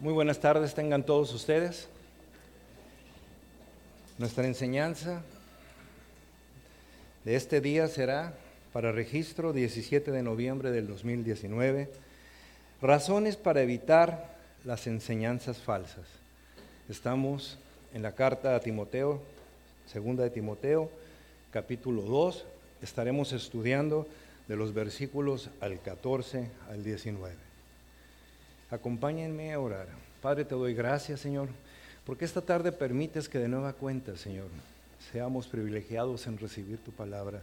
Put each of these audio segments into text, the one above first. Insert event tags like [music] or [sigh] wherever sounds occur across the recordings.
Muy buenas tardes tengan todos ustedes. Nuestra enseñanza de este día será para registro 17 de noviembre del 2019. Razones para evitar las enseñanzas falsas. Estamos en la carta a Timoteo, segunda de Timoteo, capítulo 2. Estaremos estudiando de los versículos al 14 al 19. Acompáñenme a orar. Padre, te doy gracias, Señor, porque esta tarde permites que de nueva cuenta, Señor, seamos privilegiados en recibir tu palabra.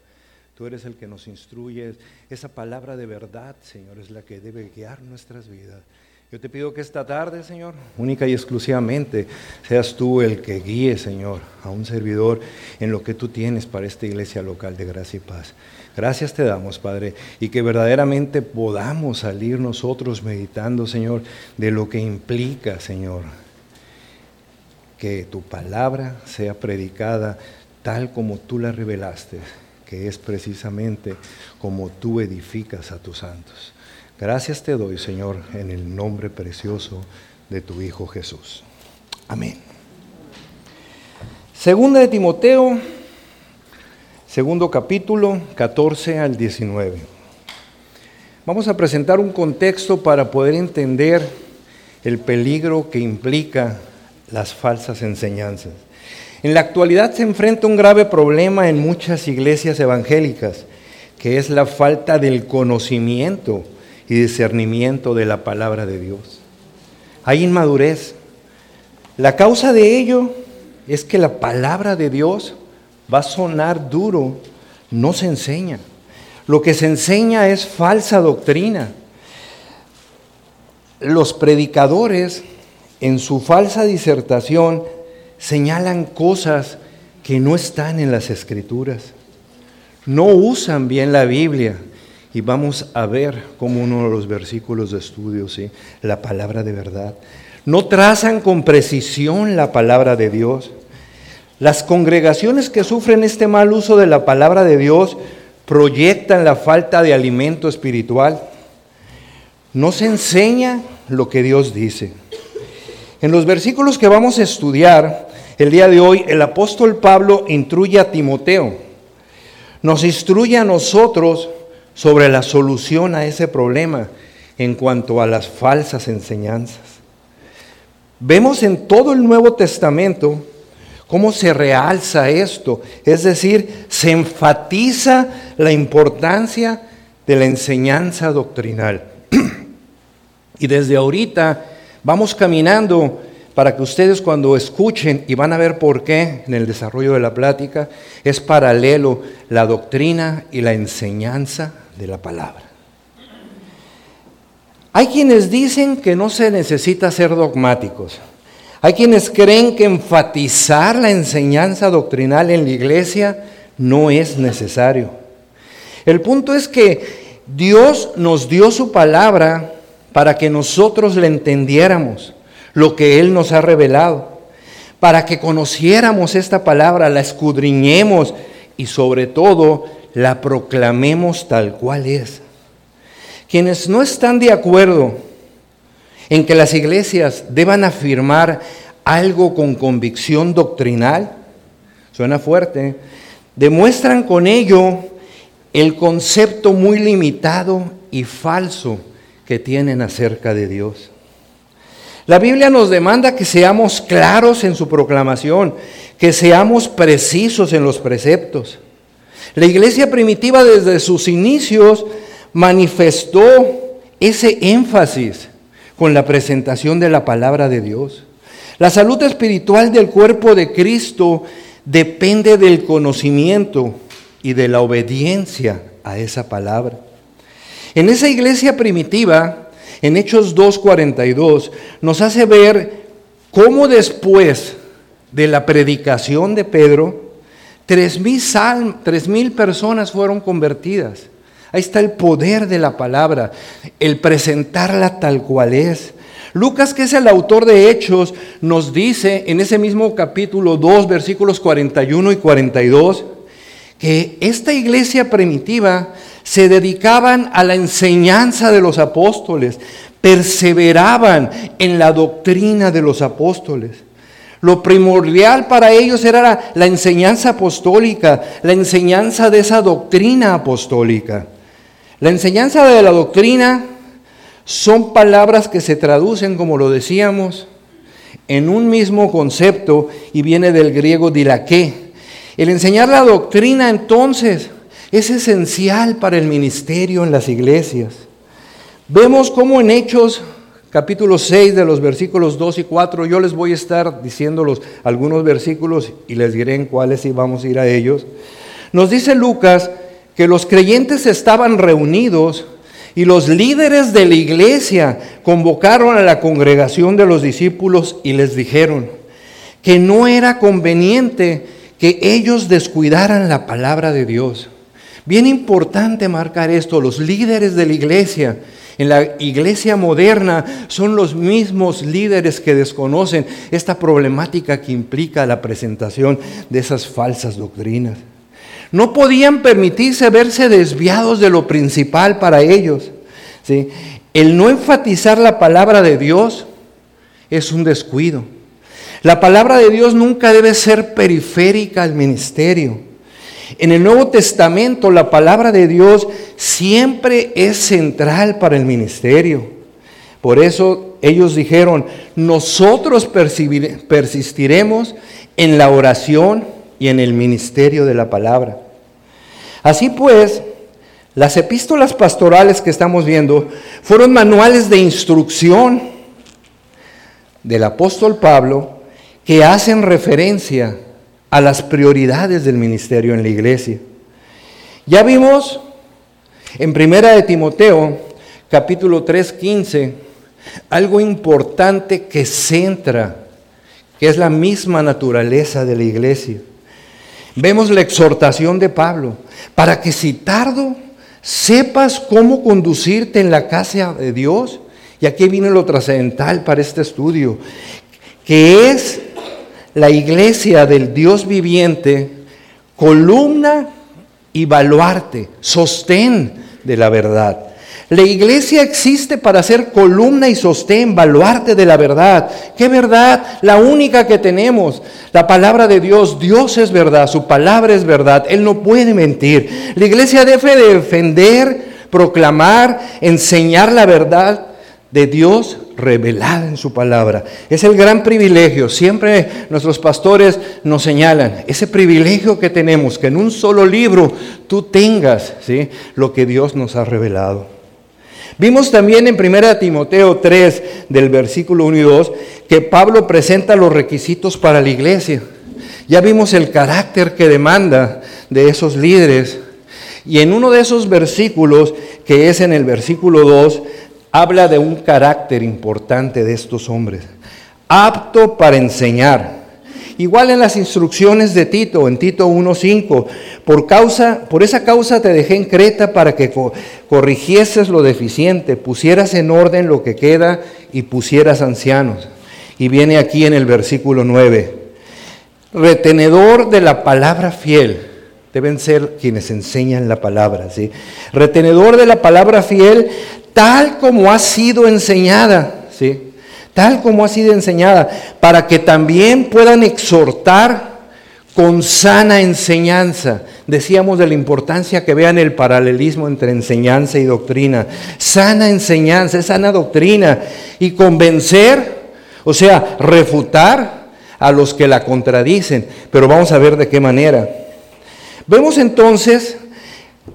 Tú eres el que nos instruye. Esa palabra de verdad, Señor, es la que debe guiar nuestras vidas. Yo te pido que esta tarde, Señor, única y exclusivamente, seas tú el que guíe, Señor, a un servidor en lo que tú tienes para esta iglesia local de gracia y paz. Gracias te damos, Padre, y que verdaderamente podamos salir nosotros meditando, Señor, de lo que implica, Señor, que tu palabra sea predicada tal como tú la revelaste, que es precisamente como tú edificas a tus santos. Gracias te doy, Señor, en el nombre precioso de tu Hijo Jesús. Amén. Segunda de Timoteo segundo capítulo, 14 al 19. Vamos a presentar un contexto para poder entender el peligro que implica las falsas enseñanzas. En la actualidad se enfrenta un grave problema en muchas iglesias evangélicas, que es la falta del conocimiento y discernimiento de la palabra de Dios. Hay inmadurez. La causa de ello es que la palabra de Dios va a sonar duro, no se enseña. Lo que se enseña es falsa doctrina. Los predicadores en su falsa disertación señalan cosas que no están en las escrituras. No usan bien la Biblia. Y vamos a ver como uno de los versículos de estudio, ¿sí? la palabra de verdad. No trazan con precisión la palabra de Dios. Las congregaciones que sufren este mal uso de la palabra de Dios proyectan la falta de alimento espiritual. No se enseña lo que Dios dice. En los versículos que vamos a estudiar el día de hoy, el apóstol Pablo instruye a Timoteo. Nos instruye a nosotros sobre la solución a ese problema en cuanto a las falsas enseñanzas. Vemos en todo el Nuevo Testamento ¿Cómo se realza esto? Es decir, se enfatiza la importancia de la enseñanza doctrinal. [clears throat] y desde ahorita vamos caminando para que ustedes cuando escuchen, y van a ver por qué en el desarrollo de la plática, es paralelo la doctrina y la enseñanza de la palabra. Hay quienes dicen que no se necesita ser dogmáticos. Hay quienes creen que enfatizar la enseñanza doctrinal en la iglesia no es necesario. El punto es que Dios nos dio su palabra para que nosotros le entendiéramos lo que Él nos ha revelado, para que conociéramos esta palabra, la escudriñemos y sobre todo la proclamemos tal cual es. Quienes no están de acuerdo en que las iglesias deban afirmar algo con convicción doctrinal, suena fuerte, demuestran con ello el concepto muy limitado y falso que tienen acerca de Dios. La Biblia nos demanda que seamos claros en su proclamación, que seamos precisos en los preceptos. La iglesia primitiva desde sus inicios manifestó ese énfasis con la presentación de la palabra de Dios. La salud espiritual del cuerpo de Cristo depende del conocimiento y de la obediencia a esa palabra. En esa iglesia primitiva, en Hechos 2.42, nos hace ver cómo después de la predicación de Pedro, tres mil personas fueron convertidas. Ahí está el poder de la palabra, el presentarla tal cual es. Lucas, que es el autor de Hechos, nos dice en ese mismo capítulo 2, versículos 41 y 42, que esta iglesia primitiva se dedicaban a la enseñanza de los apóstoles, perseveraban en la doctrina de los apóstoles. Lo primordial para ellos era la, enseñanza apostólica, la enseñanza de esa doctrina apostólica. La enseñanza de la doctrina son palabras que se traducen, como lo decíamos, en un mismo concepto y viene del griego dilaqué. El enseñar la doctrina entonces es esencial para el ministerio en las iglesias. Vemos cómo en Hechos capítulo 6 de los versículos 2 y 4, yo les voy a estar diciéndolos algunos versículos y les diré en cuáles y vamos a ir a ellos. Nos dice Lucas que los creyentes estaban reunidos y los líderes de la iglesia convocaron a la congregación de los discípulos y les dijeron que no era conveniente que ellos descuidaran la palabra de Dios. Bien importante marcar esto, los líderes de la iglesia en la iglesia moderna son los mismos líderes que desconocen esta problemática que implica la presentación de esas falsas doctrinas. No podían permitirse verse desviados de lo principal para ellos. El no enfatizar la palabra de Dios es un descuido. La palabra de Dios nunca debe ser periférica al ministerio. En el Nuevo Testamento la palabra de Dios siempre es central para el ministerio. Por eso ellos dijeron, nosotros persistiremos en la oración y en el ministerio de la palabra. Así pues, las epístolas pastorales que estamos viendo fueron manuales de instrucción del apóstol Pablo que hacen referencia a las prioridades del ministerio en la iglesia. Ya vimos en Primera de Timoteo, capítulo 3, 15, algo importante que centra, que es la misma naturaleza de la iglesia. Vemos la exhortación de Pablo, para que si tardo sepas cómo conducirte en la casa de Dios, y aquí viene lo trascendental para este estudio, que es la iglesia del Dios viviente, columna y baluarte, sostén de la verdad. La iglesia existe para ser columna y sostén, baluarte de la verdad. ¿Qué verdad? La única que tenemos. La palabra de Dios. Dios es verdad, su palabra es verdad. Él no puede mentir. La iglesia debe defender, proclamar, enseñar la verdad de Dios revelada en su palabra. Es el gran privilegio. Siempre nuestros pastores nos señalan ese privilegio que tenemos, que en un solo libro tú tengas ¿sí? lo que Dios nos ha revelado. Vimos también en 1 Timoteo 3, del versículo 1 y 2, que Pablo presenta los requisitos para la iglesia. Ya vimos el carácter que demanda de esos líderes. Y en uno de esos versículos, que es en el versículo 2, habla de un carácter importante de estos hombres, apto para enseñar. Igual en las instrucciones de Tito, en Tito 1.5, por, causa, por esa causa te dejé en Creta para que corrigieses lo deficiente, pusieras en orden lo que queda y pusieras ancianos. Y viene aquí en el versículo 9, retenedor de la palabra fiel, deben ser quienes enseñan la palabra, ¿sí? Retenedor de la palabra fiel, tal como ha sido enseñada, ¿sí? Tal como ha sido enseñada, para que también puedan exhortar con sana enseñanza. Decíamos de la importancia que vean el paralelismo entre enseñanza y doctrina. Sana enseñanza, sana doctrina. Y convencer, o sea, refutar a los que la contradicen. Pero vamos a ver de qué manera. Vemos entonces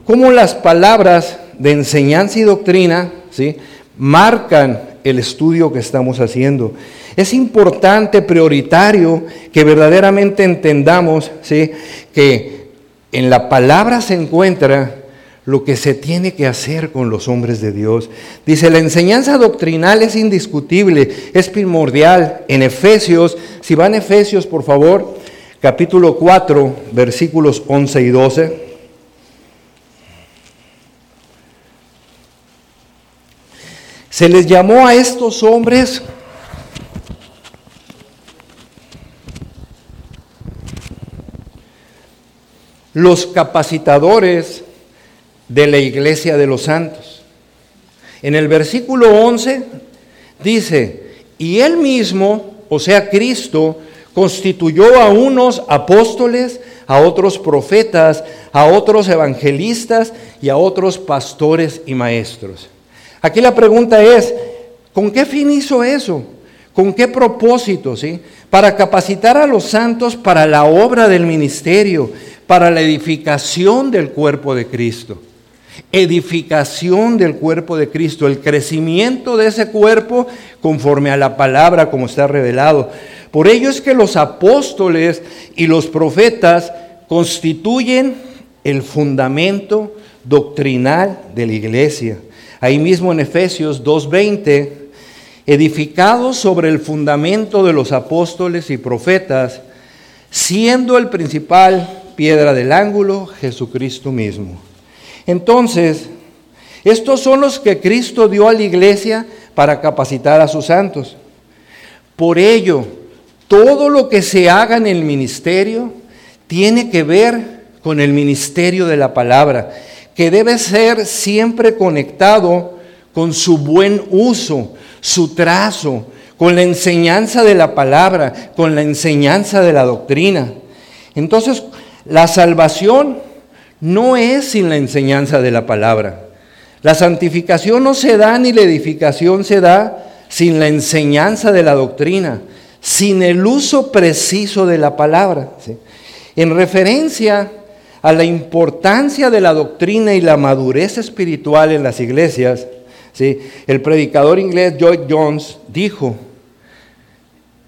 cómo las palabras de enseñanza y doctrina ¿sí? marcan el estudio que estamos haciendo. Es importante, prioritario, que verdaderamente entendamos ¿sí? que en la palabra se encuentra lo que se tiene que hacer con los hombres de Dios. Dice, la enseñanza doctrinal es indiscutible, es primordial. En Efesios, si van a Efesios, por favor, capítulo 4, versículos 11 y 12. Se les llamó a estos hombres los capacitadores de la iglesia de los santos. En el versículo 11 dice, y él mismo, o sea, Cristo, constituyó a unos apóstoles, a otros profetas, a otros evangelistas y a otros pastores y maestros. Aquí la pregunta es, ¿con qué fin hizo eso? ¿Con qué propósito? ¿sí? Para capacitar a los santos para la obra del ministerio, para la edificación del cuerpo de Cristo. Edificación del cuerpo de Cristo, el crecimiento de ese cuerpo conforme a la palabra como está revelado. Por ello es que los apóstoles y los profetas constituyen el fundamento doctrinal de la iglesia. Ahí mismo en Efesios 2.20, edificados sobre el fundamento de los apóstoles y profetas, siendo el principal piedra del ángulo Jesucristo mismo. Entonces, estos son los que Cristo dio a la iglesia para capacitar a sus santos. Por ello, todo lo que se haga en el ministerio tiene que ver con el ministerio de la palabra, que debe ser siempre conectado con su buen uso, su trazo, con la enseñanza de la palabra, con la enseñanza de la doctrina. Entonces, la salvación no es sin la enseñanza de la palabra. La santificación no se da ni la edificación se da sin la enseñanza de la doctrina sin el uso preciso de la palabra. En referencia a la importancia de la doctrina y la madurez espiritual en las iglesias, ¿sí? el predicador inglés Lloyd Jones dijo,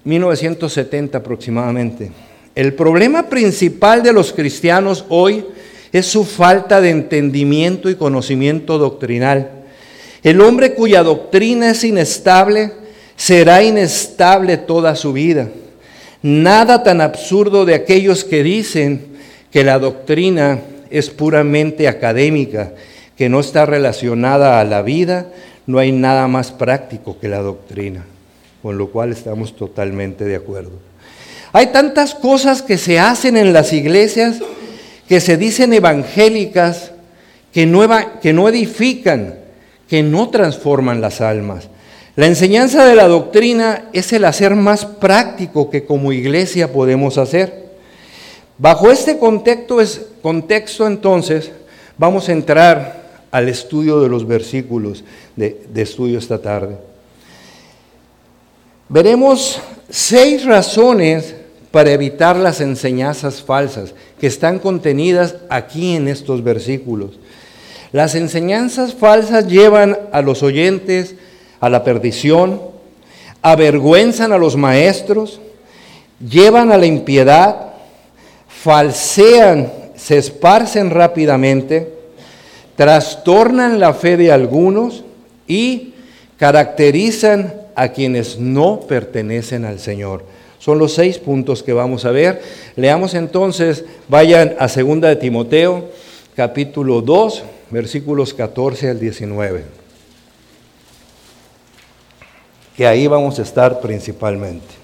1970 aproximadamente, el problema principal de los cristianos hoy es su falta de entendimiento y conocimiento doctrinal. El hombre cuya doctrina es inestable, será inestable toda su vida. Nada tan absurdo de aquellos que dicen que la doctrina es puramente académica, que no está relacionada a la vida, no hay nada más práctico que la doctrina, con lo cual estamos totalmente de acuerdo. Hay tantas cosas que se hacen en las iglesias que se dicen evangélicas, que no, que no edifican, que no transforman las almas. La enseñanza de la doctrina es el hacer más práctico que como iglesia podemos hacer. Bajo este contexto, es, contexto entonces vamos a entrar al estudio de los versículos de estudio esta tarde. Veremos seis razones para evitar las enseñanzas falsas que están contenidas aquí en estos versículos. Las enseñanzas falsas llevan a los oyentes a la perdición, avergüenzan a los maestros, llevan a la impiedad, falsean, se esparcen rápidamente, trastornan la fe de algunos y caracterizan a quienes no pertenecen al Señor. Son los seis puntos que vamos a ver. Leamos entonces, vayan a 2 de Timoteo, capítulo 2, versículos 14 al 19 que ahí vamos a estar principalmente.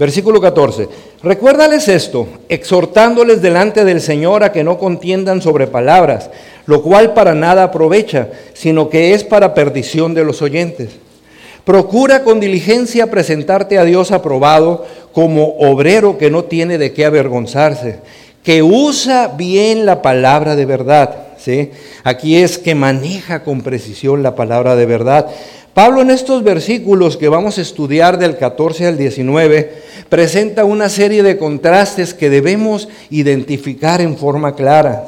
Versículo 14. Recuérdales esto, exhortándoles delante del Señor a que no contiendan sobre palabras, lo cual para nada aprovecha, sino que es para perdición de los oyentes. Procura con diligencia presentarte a Dios aprobado como obrero que no tiene de qué avergonzarse, que usa bien la palabra de verdad Aquí es que maneja con precisión la palabra de verdad. Pablo en estos versículos que vamos a estudiar del 14 al 19 presenta una serie de contrastes que debemos identificar en forma clara.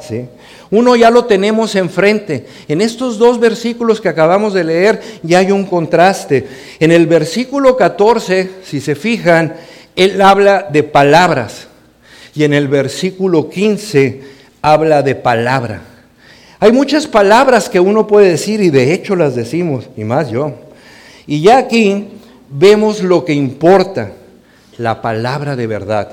Uno ya lo tenemos enfrente. En estos dos versículos que acabamos de leer ya hay un contraste. En el versículo 14, si se fijan, él habla de palabras. Y en el versículo 15 habla de palabra. Hay muchas palabras que uno puede decir y de hecho las decimos, y más yo. Y ya aquí vemos lo que importa, la palabra de verdad.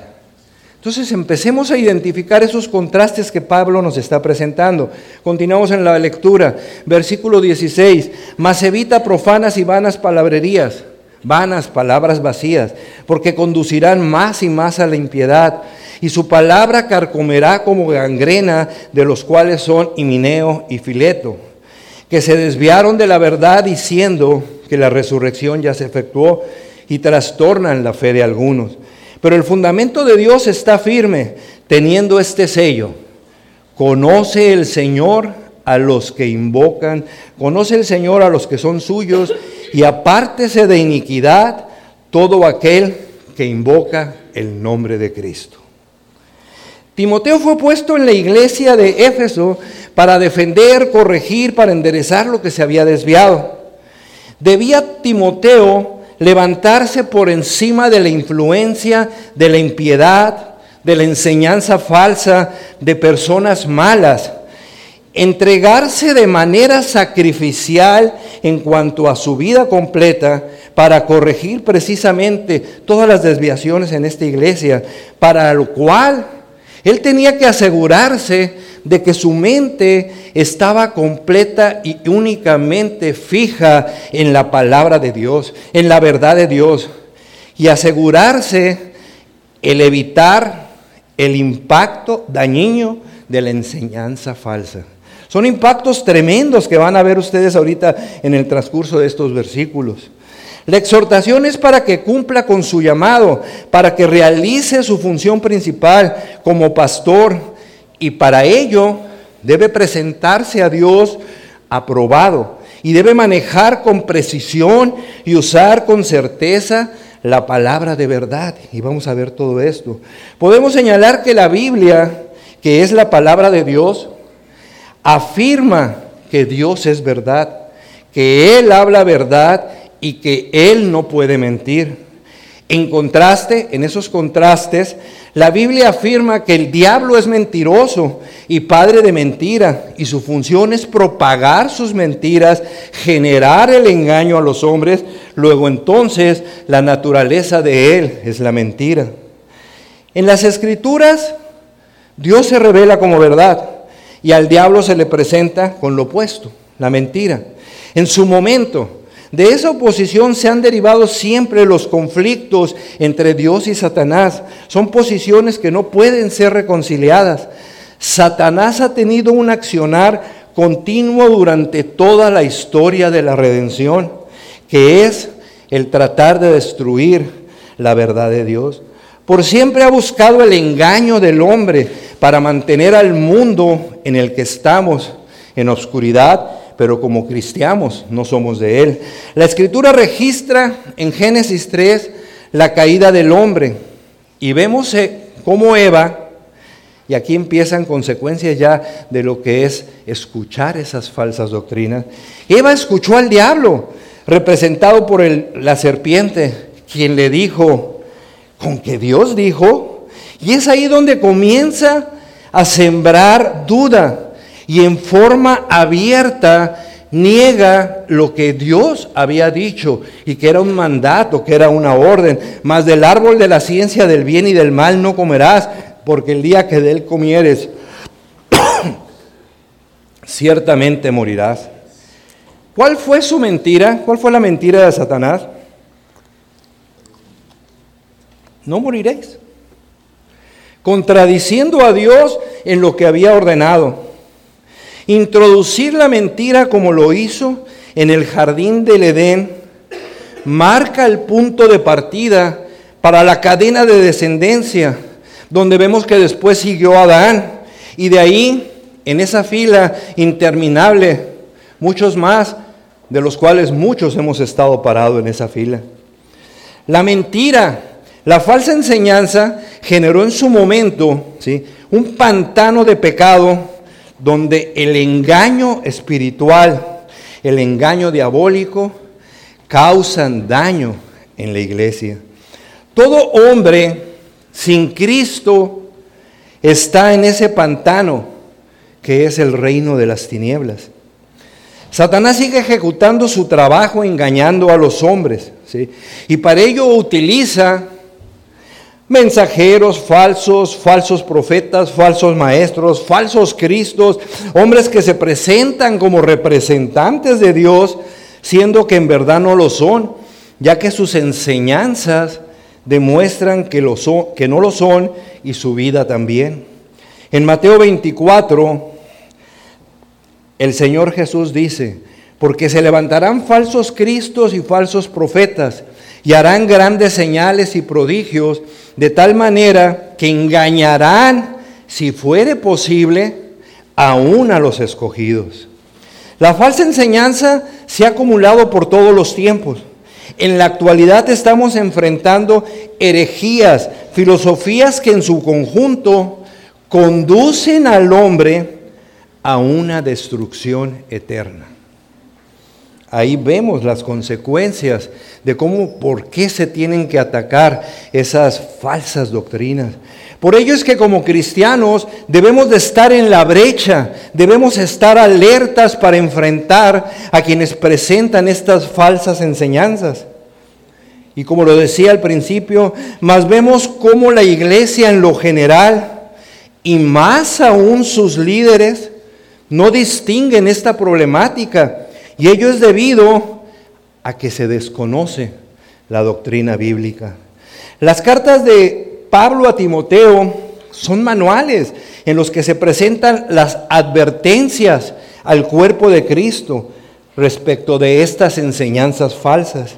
Entonces empecemos a identificar esos contrastes que Pablo nos está presentando. Continuamos en la lectura, versículo 16, mas evita profanas y vanas palabrerías. Vanas, palabras vacías, porque conducirán más y más a la impiedad. Y su palabra carcomerá como gangrena, de los cuales son Himineo y Fileto, que se desviaron de la verdad diciendo que la resurrección ya se efectuó y trastornan la fe de algunos. Pero el fundamento de Dios está firme, teniendo este sello. Conoce el Señor a los que invocan, conoce el Señor a los que son suyos, y apártese de iniquidad todo aquel que invoca el nombre de Cristo. Timoteo fue puesto en la iglesia de Éfeso para defender, corregir, para enderezar lo que se había desviado. Debía Timoteo levantarse por encima de la influencia de la impiedad, de la enseñanza falsa, de personas malas entregarse de manera sacrificial en cuanto a su vida completa para corregir precisamente todas las desviaciones en esta iglesia, para lo cual él tenía que asegurarse de que su mente estaba completa y únicamente fija en la palabra de Dios, en la verdad de Dios, y asegurarse el evitar el impacto dañino de la enseñanza falsa. Son impactos tremendos que van a ver ustedes ahorita en el transcurso de estos versículos. La exhortación es para que cumpla con su llamado, para que realice su función principal como pastor y para ello debe presentarse a Dios aprobado y debe manejar con precisión y usar con certeza la palabra de verdad. Y vamos a ver todo esto. Podemos señalar que la Biblia, que es la palabra de Dios, afirma que Dios es verdad, que Él habla verdad y que Él no puede mentir. En contraste, en esos contrastes, la Biblia afirma que el diablo es mentiroso y padre de mentira, y su función es propagar sus mentiras, generar el engaño a los hombres, luego entonces la naturaleza de él es la mentira. En las escrituras, Dios se revela como verdad, y al diablo se le presenta con lo opuesto, la mentira. En su momento, de esa oposición se han derivado siempre los conflictos entre Dios y Satanás. Son posiciones que no pueden ser reconciliadas. Satanás ha tenido un accionar continuo durante toda la historia de la redención, que es el tratar de destruir la verdad de Dios. Por siempre ha buscado el engaño del hombre para mantener al mundo en el que estamos en oscuridad, pero como cristianos no somos de él. La escritura registra en Génesis 3 la caída del hombre y vemos eh, cómo Eva, y aquí empiezan consecuencias ya de lo que es escuchar esas falsas doctrinas, Eva escuchó al diablo, representado por la serpiente, quien le dijo, con que Dios dijo. Y es ahí donde comienza a sembrar duda y en forma abierta niega lo que Dios había dicho y que era un mandato, que era una orden. Mas del árbol de la ciencia del bien y del mal no comerás, porque el día que de él comieres, [coughs] ciertamente morirás. ¿Cuál fue su mentira? ¿Cuál fue la mentira de Satanás? No moriréis. Contradiciendo a Dios en lo que había ordenado. Introducir la mentira como lo hizo en el jardín del Edén marca el punto de partida para la cadena de descendencia, donde vemos que después siguió Adán y de ahí, en esa fila interminable, muchos más, de los cuales muchos hemos estado parados en esa fila. La mentira la falsa enseñanza generó en su momento ¿sí? un pantano de pecado donde el engaño espiritual, el engaño diabólico, causan daño en la iglesia. Todo hombre sin Cristo está en ese pantano que es el reino de las tinieblas. Satanás sigue ejecutando su trabajo engañando a los hombres, ¿sí? y para ello utiliza mensajeros falsos, falsos profetas, falsos maestros, falsos cristos, hombres que se presentan como representantes de Dios, siendo que en verdad no lo son. ya que sus enseñanzas demuestran que, no lo son y su vida también. En Mateo 24, el Señor Jesús dice, porque se levantarán falsos cristos y falsos profetas y harán grandes señales y prodigios, de tal manera que engañarán, si fuere posible, aún a los escogidos. La falsa enseñanza se ha acumulado por todos los tiempos. En la actualidad estamos enfrentando herejías, filosofías que en su conjunto conducen al hombre a una destrucción eterna. Ahí vemos las consecuencias de cómo, por qué se tienen que atacar esas falsas doctrinas. Por ello es que como cristianos debemos de estar en la brecha, debemos estar alertas para enfrentar a quienes presentan estas falsas enseñanzas. Y como lo decía al principio, más vemos cómo la iglesia en lo general y más aún sus líderes no distinguen esta problemática y ello es debido a que se desconoce la doctrina bíblica. Las cartas de Pablo a Timoteo son manuales en los que se presentan las advertencias al cuerpo de Cristo respecto de estas enseñanzas falsas.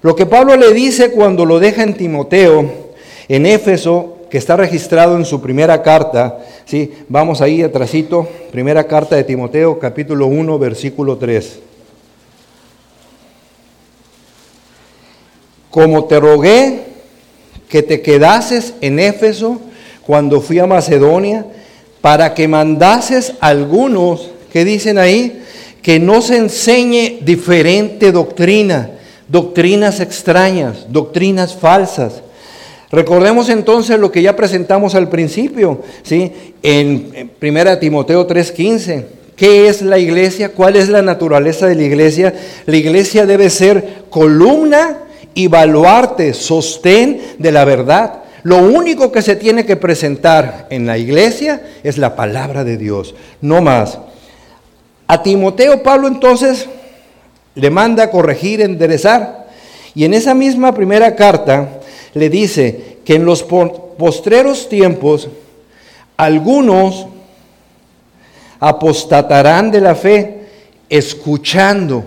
Lo que Pablo le dice cuando lo deja en Timoteo, en Éfeso, que está registrado en su primera carta, ¿sí? vamos ahí atrásito, primera carta de Timoteo, capítulo 1, versículo 3. Como te rogué que te quedases en Éfeso cuando fui a Macedonia, para que mandases algunos que dicen ahí que no se enseñe diferente doctrina, doctrinas extrañas, doctrinas falsas. Recordemos entonces lo que ya presentamos al principio, ¿sí? En 1 Timoteo 3:15. ¿Qué es la iglesia? ¿Cuál es la naturaleza de la iglesia? La iglesia debe ser columna y baluarte, sostén de la verdad. Lo único que se tiene que presentar en la iglesia es la palabra de Dios, no más. A Timoteo Pablo entonces le manda corregir, enderezar. Y en esa misma primera carta le dice que en los postreros tiempos algunos apostatarán de la fe escuchando.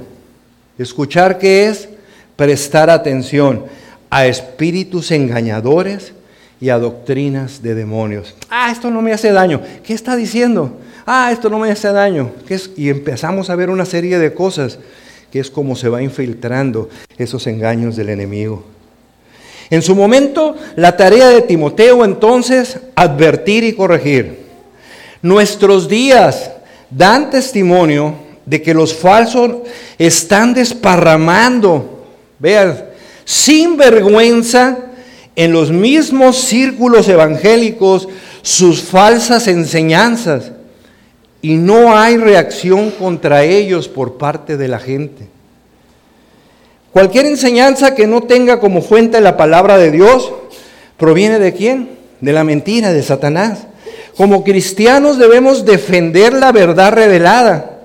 ¿Escuchar qué es? Prestar atención a espíritus engañadores y a doctrinas de demonios. Ah, esto no me hace daño. ¿Qué está diciendo? Ah, esto no me hace daño. ¿Qué es? Y empezamos a ver una serie de cosas que es como se va infiltrando esos engaños del enemigo. En su momento, la tarea de Timoteo entonces, advertir y corregir. Nuestros días dan testimonio de que los falsos están desparramando Vean, sin vergüenza, en los mismos círculos evangélicos, sus falsas enseñanzas. Y no hay reacción contra ellos por parte de la gente. Cualquier enseñanza que no tenga como fuente la palabra de Dios, proviene de quién? De la mentira, de Satanás. Como cristianos debemos defender la verdad revelada.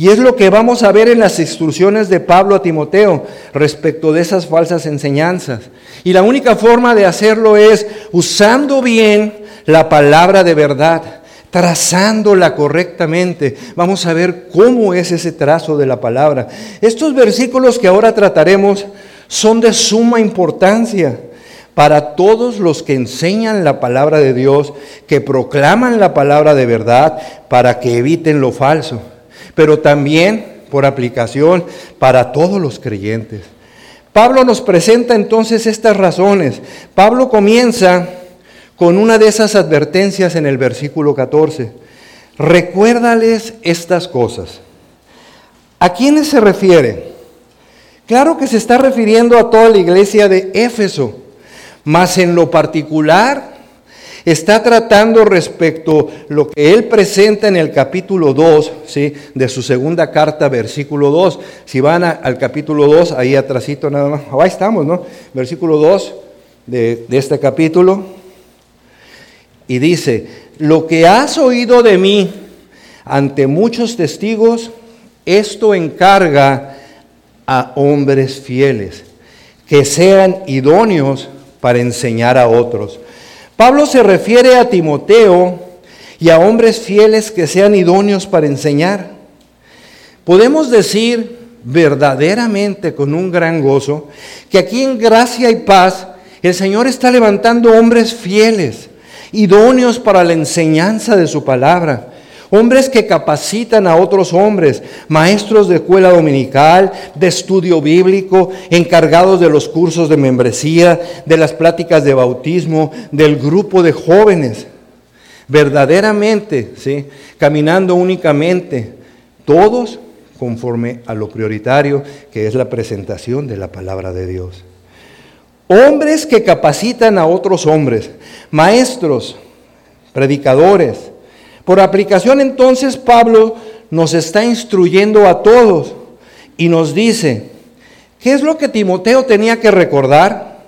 Y es lo que vamos a ver en las instrucciones de Pablo a Timoteo respecto de esas falsas enseñanzas. Y la única forma de hacerlo es usando bien la palabra de verdad, trazándola correctamente. Vamos a ver cómo es ese trazo de la palabra. Estos versículos que ahora trataremos son de suma importancia para todos los que enseñan la palabra de Dios, que proclaman la palabra de verdad, para que eviten lo falso pero también por aplicación para todos los creyentes. Pablo nos presenta entonces estas razones. Pablo comienza con una de esas advertencias en el versículo 14. Recuérdales estas cosas. ¿A quiénes se refiere? Claro que se está refiriendo a toda la iglesia de Éfeso, mas en lo particular está tratando respecto a lo que él presenta en el capítulo 2 ¿sí? de su segunda carta, versículo 2. Si van al capítulo 2, ahí atrásito nada más, ahí estamos, ¿no? Versículo 2 de, de este capítulo. Y dice, lo que has oído de mí ante muchos testigos, esto encarga a hombres fieles que sean idóneos para enseñar a otros. Pablo se refiere a Timoteo y a hombres fieles que sean idóneos para enseñar. Podemos decir verdaderamente con un gran gozo que aquí en gracia y paz el Señor está levantando hombres fieles, idóneos para la enseñanza de su palabra. Hombres que capacitan a otros hombres, maestros de escuela dominical, de estudio bíblico, encargados de los cursos de membresía, de las pláticas de bautismo, del grupo de jóvenes. Verdaderamente, ¿sí? caminando únicamente, todos conforme a lo prioritario, que es la presentación de la palabra de Dios. Hombres que capacitan a otros hombres, maestros, predicadores, por aplicación entonces Pablo nos está instruyendo a todos y nos dice, ¿qué es lo que Timoteo tenía que recordar?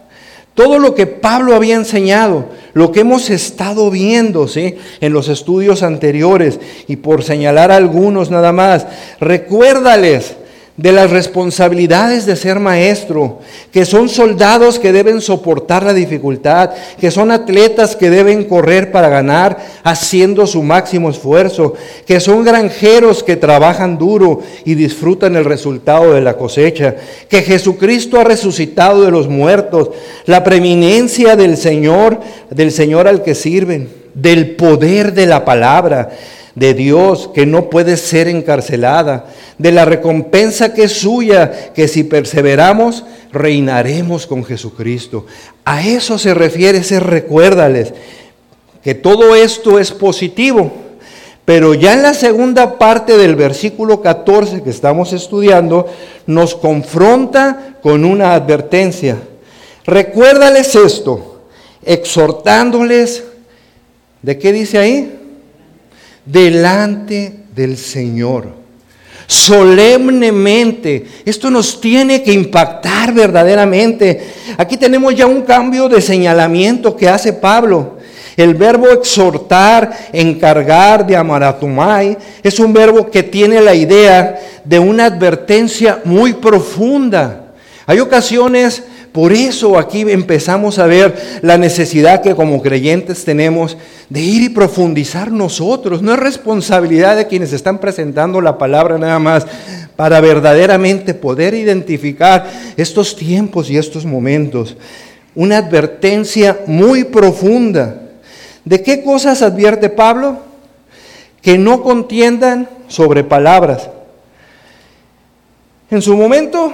Todo lo que Pablo había enseñado, lo que hemos estado viendo ¿sí? en los estudios anteriores, y por señalar algunos nada más, recuérdales de las responsabilidades de ser maestro, que son soldados que deben soportar la dificultad, que son atletas que deben correr para ganar haciendo su máximo esfuerzo, que son granjeros que trabajan duro y disfrutan el resultado de la cosecha, que Jesucristo ha resucitado de los muertos, la preeminencia del Señor, del Señor al que sirven, del poder de la palabra de Dios que no puede ser encarcelada, de la recompensa que es suya, que si perseveramos, reinaremos con Jesucristo. A eso se refiere ese recuérdales, que todo esto es positivo. Pero ya en la segunda parte del versículo 14 que estamos estudiando, nos confronta con una advertencia. Recuérdales esto, exhortándoles, ¿de qué dice ahí? Delante del Señor. Solemnemente. Esto nos tiene que impactar verdaderamente. Aquí tenemos ya un cambio de señalamiento que hace Pablo. El verbo exhortar, encargar, de amaratumai, es un verbo que tiene la idea de una advertencia muy profunda. Hay ocasiones por eso aquí empezamos a ver la necesidad que como creyentes tenemos de ir y profundizar nosotros. No es responsabilidad de quienes están presentando la palabra nada más para verdaderamente poder identificar estos tiempos y estos momentos. Una advertencia muy profunda. ¿De qué cosas advierte Pablo? Que no contiendan sobre palabras. En su momento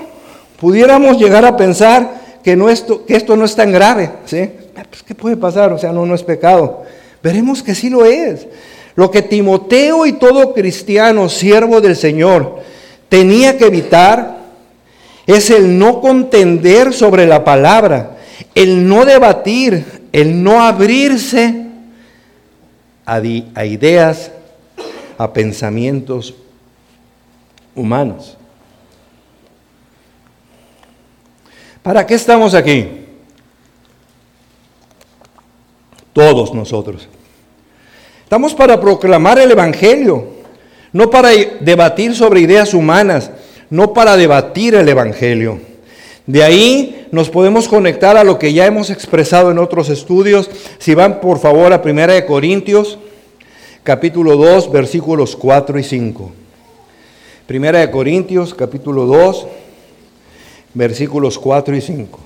pudiéramos llegar a pensar que, no esto, que esto no es tan grave. ¿sí? Ah, pues, ¿Qué puede pasar? O sea, no, no es pecado. Veremos que sí lo es. Lo que Timoteo y todo cristiano, siervo del Señor, tenía que evitar es el no contender sobre la palabra, el no debatir, el no abrirse a, a ideas, a pensamientos humanos. ¿Para qué estamos aquí? Todos nosotros. Estamos para proclamar el Evangelio, no para debatir sobre ideas humanas, no para debatir el Evangelio. De ahí nos podemos conectar a lo que ya hemos expresado en otros estudios. Si van por favor a 1 Corintios, capítulo 2, versículos 4 y 5. 1 Corintios, capítulo 2, versículos 4 y 5.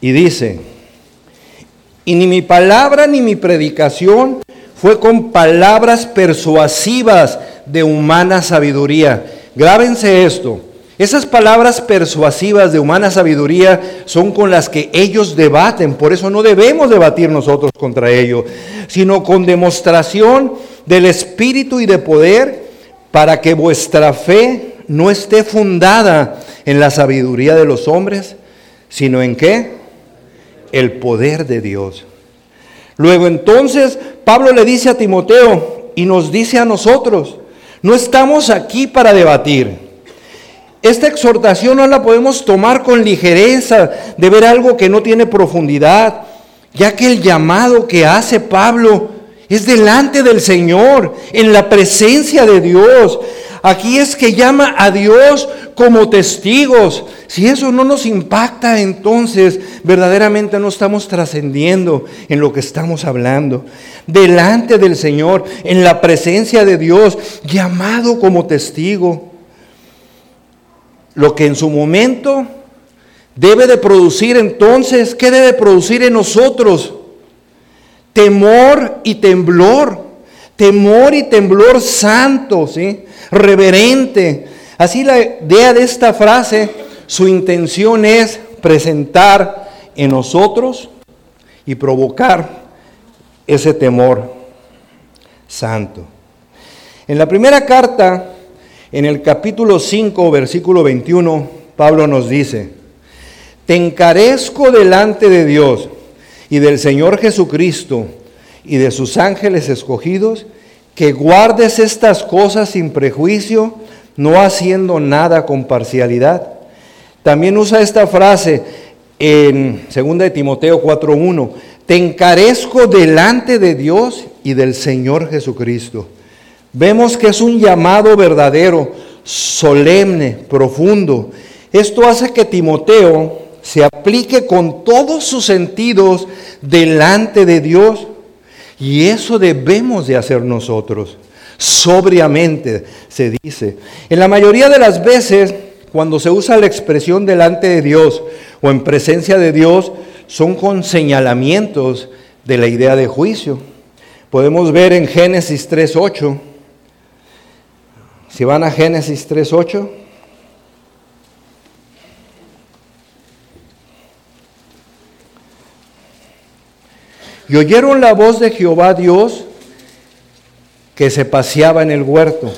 Y dice, y ni mi palabra ni mi predicación fue con palabras persuasivas de humana sabiduría. Grábense esto. Esas palabras persuasivas de humana sabiduría son con las que ellos debaten, por eso no debemos debatir nosotros contra ellos, sino con demostración del espíritu y de poder para que vuestra fe no esté fundada en la sabiduría de los hombres, sino en qué? El poder de Dios. Luego entonces Pablo le dice a Timoteo y nos dice a nosotros, no estamos aquí para debatir. Esta exhortación no la podemos tomar con ligereza de ver algo que no tiene profundidad, ya que el llamado que hace Pablo es delante del Señor, en la presencia de Dios, Aquí es que llama a Dios como testigos. Si eso no nos impacta, entonces verdaderamente no estamos trascendiendo en lo que estamos hablando. Delante del Señor, en la presencia de Dios, llamado como testigo. Lo que en su momento debe de producir entonces, ¿qué debe producir en nosotros? Temor y temblor. Temor y temblor santo, ¿sí? reverente. Así la idea de esta frase, su intención es presentar en nosotros y provocar ese temor santo. En la primera carta, en el capítulo 5, versículo 21, Pablo nos dice, te encarezco delante de Dios y del Señor Jesucristo y de sus ángeles escogidos, que guardes estas cosas sin prejuicio, no haciendo nada con parcialidad. También usa esta frase en 2 de Timoteo 4:1, te encarezco delante de Dios y del Señor Jesucristo. Vemos que es un llamado verdadero, solemne, profundo. Esto hace que Timoteo se aplique con todos sus sentidos delante de Dios y eso debemos de hacer nosotros. Sobriamente se dice. En la mayoría de las veces, cuando se usa la expresión delante de Dios o en presencia de Dios, son con señalamientos de la idea de juicio. Podemos ver en Génesis 3.8. Si van a Génesis 3.8. Y oyeron la voz de Jehová Dios que se paseaba en el huerto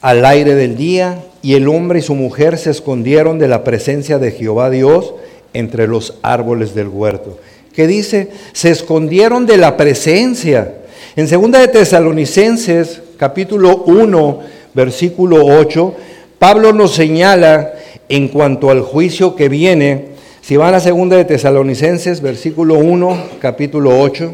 al aire del día, y el hombre y su mujer se escondieron de la presencia de Jehová Dios entre los árboles del huerto. ¿Qué dice? Se escondieron de la presencia. En segunda de Tesalonicenses, capítulo 1, versículo 8, Pablo nos señala en cuanto al juicio que viene si van a segunda de Tesalonicenses, versículo 1, capítulo 8.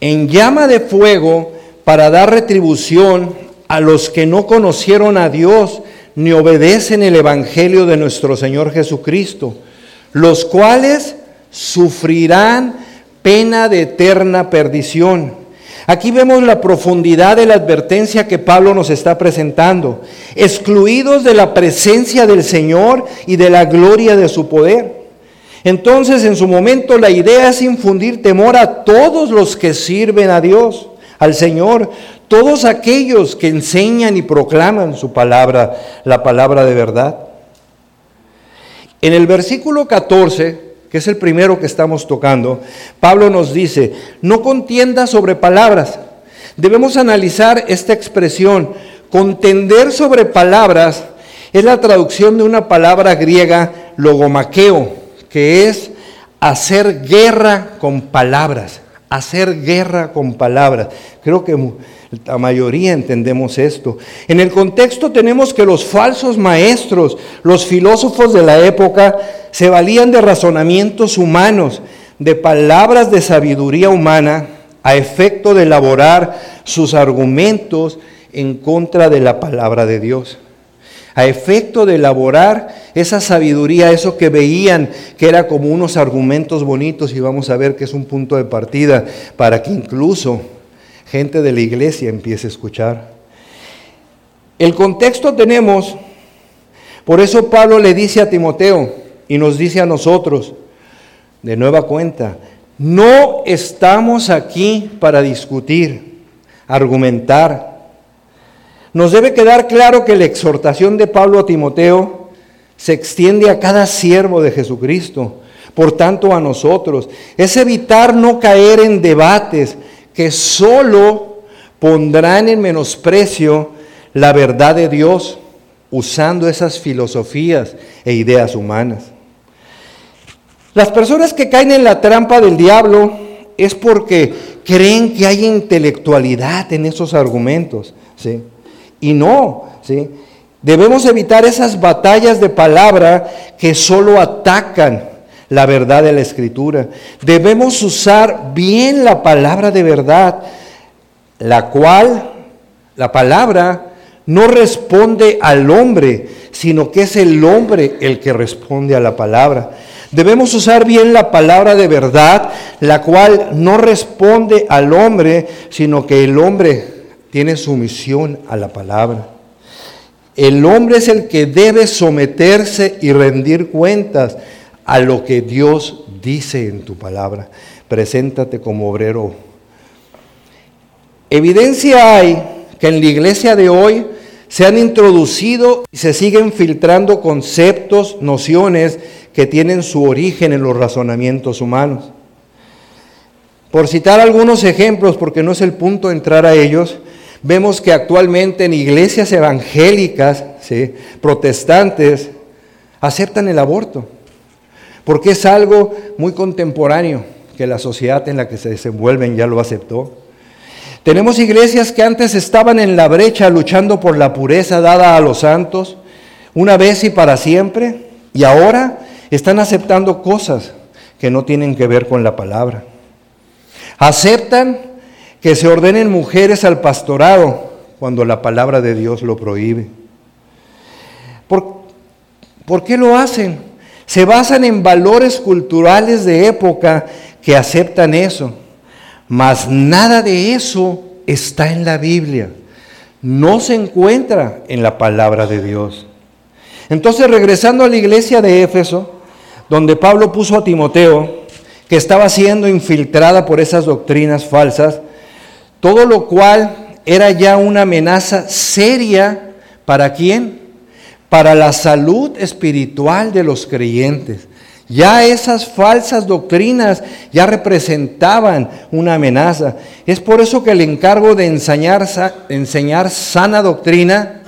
En llama de fuego para dar retribución a los que no conocieron a Dios ni obedecen el Evangelio de nuestro Señor Jesucristo, los cuales sufrirán pena de eterna perdición. Aquí vemos la profundidad de la advertencia que Pablo nos está presentando, excluidos de la presencia del Señor y de la gloria de su poder. Entonces, en su momento, la idea es infundir temor a todos los que sirven a Dios, al Señor, todos aquellos que enseñan y proclaman su palabra, la palabra de verdad. En el versículo 14 que es el primero que estamos tocando, Pablo nos dice, no contienda sobre palabras. Debemos analizar esta expresión. Contender sobre palabras es la traducción de una palabra griega, logomaqueo, que es hacer guerra con palabras. Hacer guerra con palabras. Creo que la mayoría entendemos esto. En el contexto tenemos que los falsos maestros, los filósofos de la época, se valían de razonamientos humanos, de palabras de sabiduría humana, a efecto de elaborar sus argumentos en contra de la palabra de Dios. A efecto de elaborar esa sabiduría, eso que veían que era como unos argumentos bonitos, y vamos a ver que es un punto de partida para que incluso gente de la iglesia empiece a escuchar. El contexto tenemos, por eso Pablo le dice a Timoteo y nos dice a nosotros, de nueva cuenta, no estamos aquí para discutir, argumentar. Nos debe quedar claro que la exhortación de Pablo a Timoteo se extiende a cada siervo de Jesucristo, por tanto a nosotros. Es evitar no caer en debates, que solo pondrán en menosprecio la verdad de Dios usando esas filosofías e ideas humanas. Las personas que caen en la trampa del diablo es porque creen que hay intelectualidad en esos argumentos, ¿sí? Y no, ¿sí? Debemos evitar esas batallas de palabra que solo atacan la verdad de la escritura. Debemos usar bien la palabra de verdad, la cual, la palabra, no responde al hombre, sino que es el hombre el que responde a la palabra. Debemos usar bien la palabra de verdad, la cual no responde al hombre, sino que el hombre tiene sumisión a la palabra. El hombre es el que debe someterse y rendir cuentas a lo que Dios dice en tu palabra. Preséntate como obrero. Evidencia hay que en la iglesia de hoy se han introducido y se siguen filtrando conceptos, nociones que tienen su origen en los razonamientos humanos. Por citar algunos ejemplos, porque no es el punto entrar a ellos, vemos que actualmente en iglesias evangélicas, protestantes, aceptan el aborto, porque es algo muy contemporáneo, que la sociedad en la que se desenvuelven ya lo aceptó. Tenemos iglesias que antes estaban en la brecha luchando por la pureza dada a los santos, una vez y para siempre, y ahora están aceptando cosas que no tienen que ver con la palabra. Aceptan que se ordenen mujeres al pastorado cuando la palabra de Dios lo prohíbe. ¿Por, ¿Por, qué lo hacen? Se basan en valores culturales de época que aceptan eso, mas nada de eso está en la Biblia, no se encuentra en la palabra de Dios. Entonces, regresando a la iglesia de Éfeso, donde Pablo puso a Timoteo, que estaba siendo infiltrada por esas doctrinas falsas, todo lo cual era ya una amenaza seria para quién? Para la salud espiritual de los creyentes. Ya esas falsas doctrinas ya representaban una amenaza. Es por eso que el encargo de enseñar, enseñar sana doctrina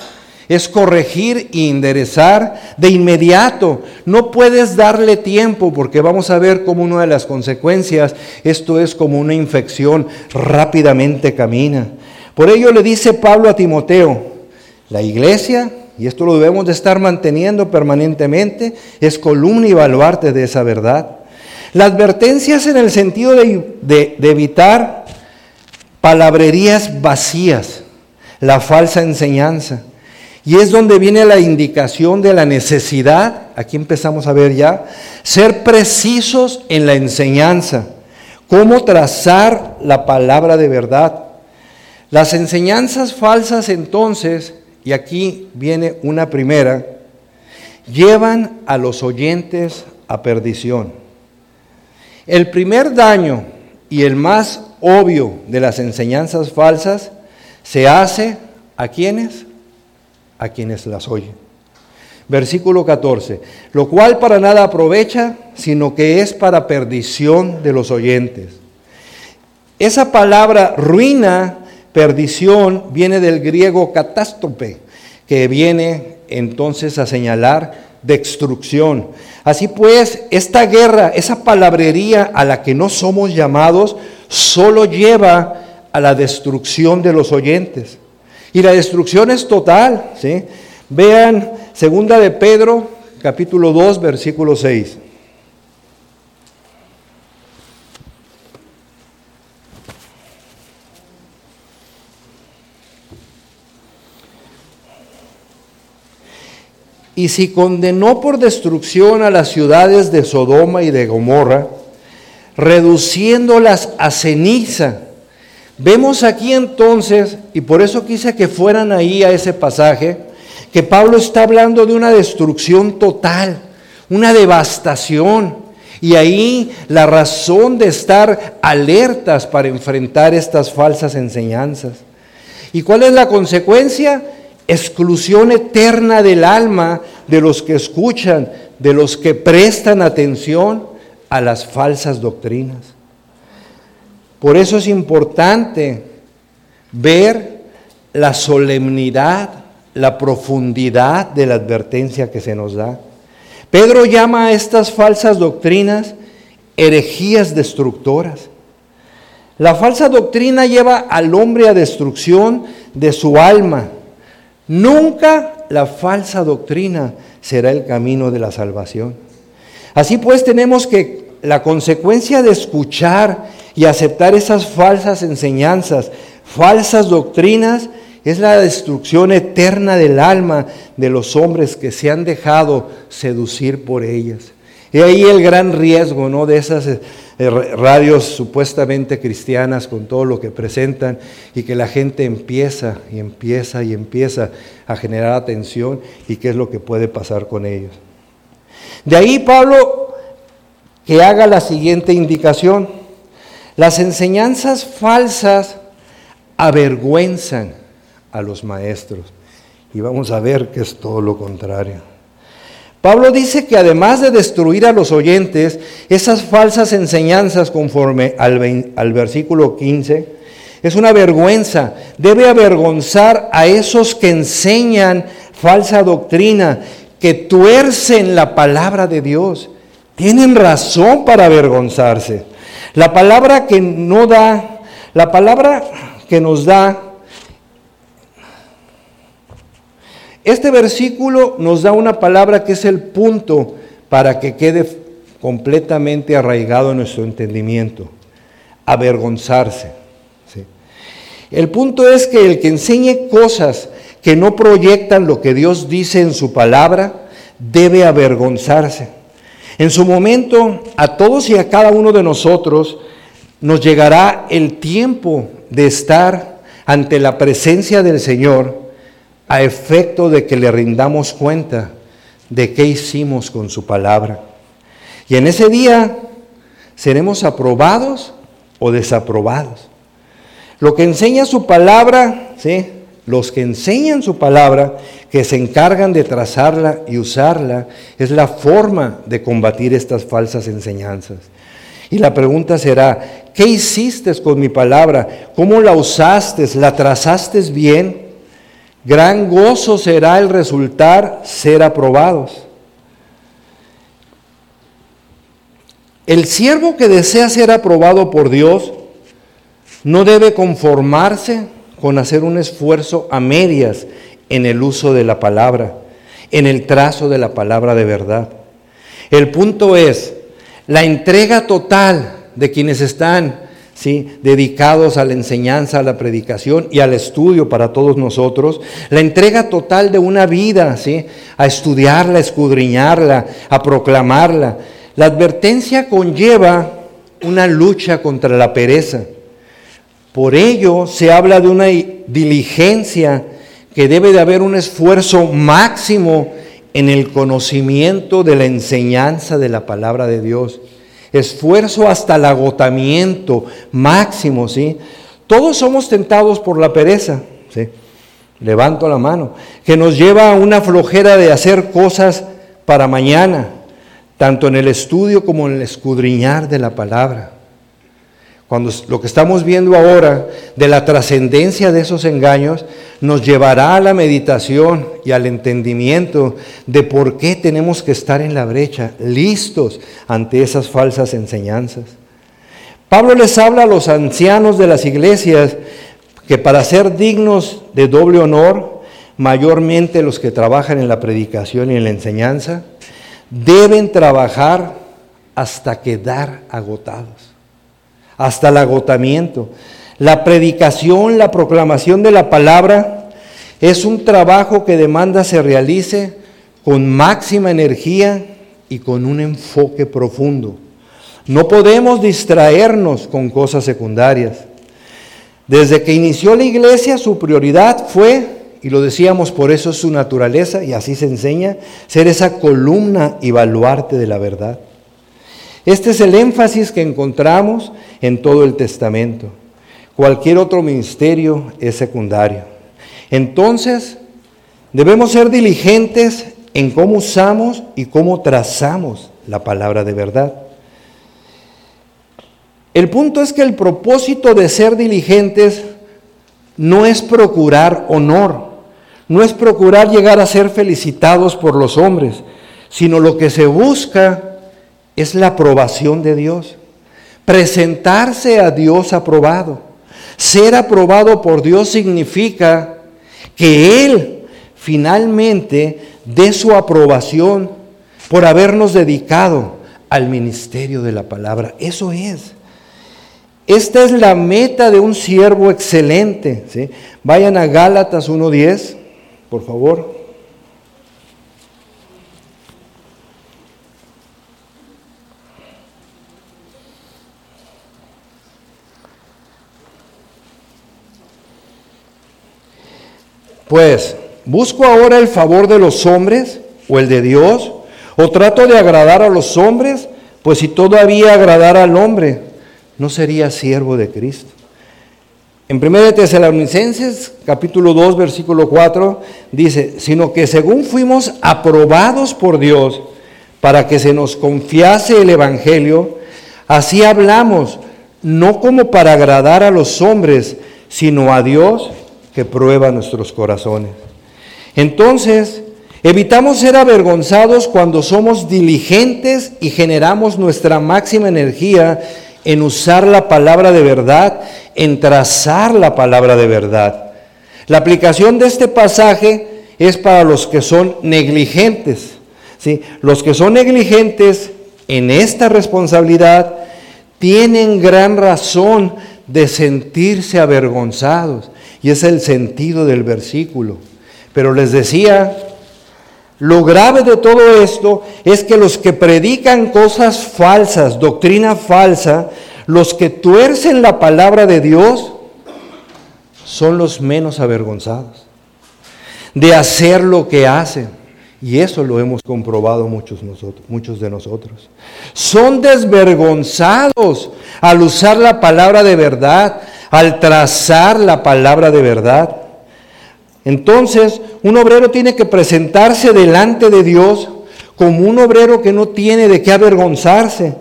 es corregir y enderezar de inmediato. No puedes darle tiempo porque vamos a ver como una de las consecuencias, esto es como una infección, rápidamente camina. Por ello le dice Pablo a Timoteo, la iglesia, y esto lo debemos de estar manteniendo permanentemente, es columna y baluarte de esa verdad. La advertencia es en el sentido de evitar palabrerías vacías, la falsa enseñanza y es donde viene la indicación de la necesidad, aquí empezamos a ver ya, ser precisos en la enseñanza, cómo trazar la palabra de verdad. Las enseñanzas falsas entonces, y aquí viene una primera, llevan a los oyentes a perdición. El primer daño y el más obvio de las enseñanzas falsas se hace a quienes? A quienes las oyen. Versículo 14, lo cual para nada aprovecha, sino que es para perdición de los oyentes. Esa palabra ruina, perdición, viene del griego catástrofe, que viene entonces a señalar destrucción. Así pues, esta guerra, esa palabrería a la que no somos llamados, solo lleva a la destrucción de los oyentes. Y la destrucción es total. ¿sí? Vean, segunda de Pedro, capítulo 2, versículo 6. Y si condenó por destrucción a las ciudades de Sodoma y de Gomorra, reduciéndolas a ceniza, Vemos aquí entonces, y por eso quise que fueran ahí a ese pasaje, que Pablo está hablando de una destrucción total, una devastación. Y ahí la razón de estar alertas para enfrentar estas falsas enseñanzas. ¿Y cuál es la consecuencia? Exclusión eterna del alma de los que escuchan, de los que prestan atención a las falsas doctrinas. Por eso es importante ver la solemnidad, la profundidad de la advertencia que se nos da. Pedro llama a estas falsas doctrinas herejías destructoras. La falsa doctrina lleva al hombre a destrucción de su alma. Nunca la falsa doctrina será el camino de la salvación. Así pues tenemos que la consecuencia de escuchar y aceptar esas falsas enseñanzas, falsas doctrinas, es la destrucción eterna del alma de los hombres que se han dejado seducir por ellas. Y ahí el gran riesgo ¿no? de esas eh, radios supuestamente cristianas con todo lo que presentan y que la gente empieza y empieza y empieza a generar atención y qué es lo que puede pasar con ellos. De ahí Pablo que haga la siguiente indicación. Las enseñanzas falsas avergüenzan a los maestros. Y vamos a ver que es todo lo contrario. Pablo dice que además de destruir a los oyentes, esas falsas enseñanzas conforme al, versículo 15, es una vergüenza. Debe avergonzar a esos que enseñan falsa doctrina, que tuercen la palabra de Dios. Tienen razón para avergonzarse. La palabra que no da, la palabra que nos da Este versículo nos da una palabra que es el punto para que quede completamente arraigado en nuestro entendimiento. Avergonzarse. El punto es que el que enseñe cosas que no proyectan lo que Dios dice en su palabra, debe avergonzarse. En su momento, a todos y a cada uno de nosotros nos llegará el tiempo de estar ante la presencia del Señor a efecto de que le rindamos cuenta de qué hicimos con su palabra. Y en ese día seremos aprobados o desaprobados. Lo que enseña su palabra, ¿sí? Los que enseñan su palabra, que se encargan de trazarla y usarla, es la forma de combatir estas falsas enseñanzas. Y la pregunta será, ¿qué hiciste con mi palabra? ¿Cómo la usaste? ¿La trazaste bien? Gran gozo será el resultar ser aprobados. El siervo que desea ser aprobado por Dios no debe conformarse con hacer un esfuerzo a medias en el uso de la palabra, en el trazo de la palabra de verdad. El punto es la entrega total de quienes están ¿sí? dedicados a la enseñanza, a la predicación y al estudio para todos nosotros, la entrega total de una vida, ¿sí? a estudiarla, a escudriñarla, a proclamarla. La advertencia conlleva una lucha contra la pereza. Por ello se habla de una diligencia que debe de haber un esfuerzo máximo en el conocimiento de la enseñanza de la palabra de Dios esfuerzo hasta el agotamiento máximo, ¿sí? Todos somos tentados por la pereza, ¿sí? Levanto la mano, que nos lleva a una flojera de hacer cosas para mañana, tanto en el estudio como en el escudriñar de la palabra. Cuando lo que estamos viendo ahora de la trascendencia de esos engaños nos llevará a la meditación y al entendimiento de por qué tenemos que estar en la brecha, listos ante esas falsas enseñanzas. Pablo les habla a los ancianos de las iglesias que para ser dignos de doble honor, mayormente los que trabajan en la predicación y en la enseñanza, deben trabajar hasta quedar agotados hasta el agotamiento. La predicación, la proclamación de la palabra es un trabajo que demanda se realice con máxima energía y con un enfoque profundo. No podemos distraernos con cosas secundarias. Desde que inició la iglesia, su prioridad fue, y lo decíamos, por eso es su naturaleza, y así se enseña, ser esa columna y baluarte de la verdad. Este es el énfasis que encontramos en todo el Testamento. Cualquier otro ministerio es secundario. Entonces, debemos ser diligentes en cómo usamos y cómo trazamos la palabra de verdad. El punto es que el propósito de ser diligentes no es procurar honor, no es procurar llegar a ser felicitados por los hombres, sino lo que se busca es la aprobación de Dios. Presentarse a Dios aprobado. Ser aprobado por Dios significa que Él finalmente dé su aprobación por habernos dedicado al ministerio de la palabra. Eso es. Esta es la meta de un siervo excelente. ¿sí? Vayan a Gálatas 1.10, por favor. Pues, ¿busco ahora el favor de los hombres o el de Dios? ¿O trato de agradar a los hombres? Pues si todavía agradar al hombre, no sería siervo de Cristo. En 1 Tesalonicenses, capítulo 2, versículo 4, dice, sino que según fuimos aprobados por Dios para que se nos confiase el Evangelio, así hablamos, no como para agradar a los hombres, sino a Dios que prueba nuestros corazones. Entonces, evitamos ser avergonzados cuando somos diligentes y generamos nuestra máxima energía en usar la palabra de verdad, en trazar la palabra de verdad. La aplicación de este pasaje es para los que son negligentes. ¿sí? Los que son negligentes en esta responsabilidad tienen gran razón de sentirse avergonzados. Y es el sentido del versículo. Pero les decía, lo grave de todo esto es que los que predican cosas falsas, doctrina falsa, los que tuercen la palabra de Dios, son los menos avergonzados de hacer lo que hacen. Y eso lo hemos comprobado muchos, nosotros, muchos de nosotros. Son desvergonzados al usar la palabra de verdad, al trazar la palabra de verdad. Entonces, un obrero tiene que presentarse delante de Dios como un obrero que no tiene de qué avergonzarse.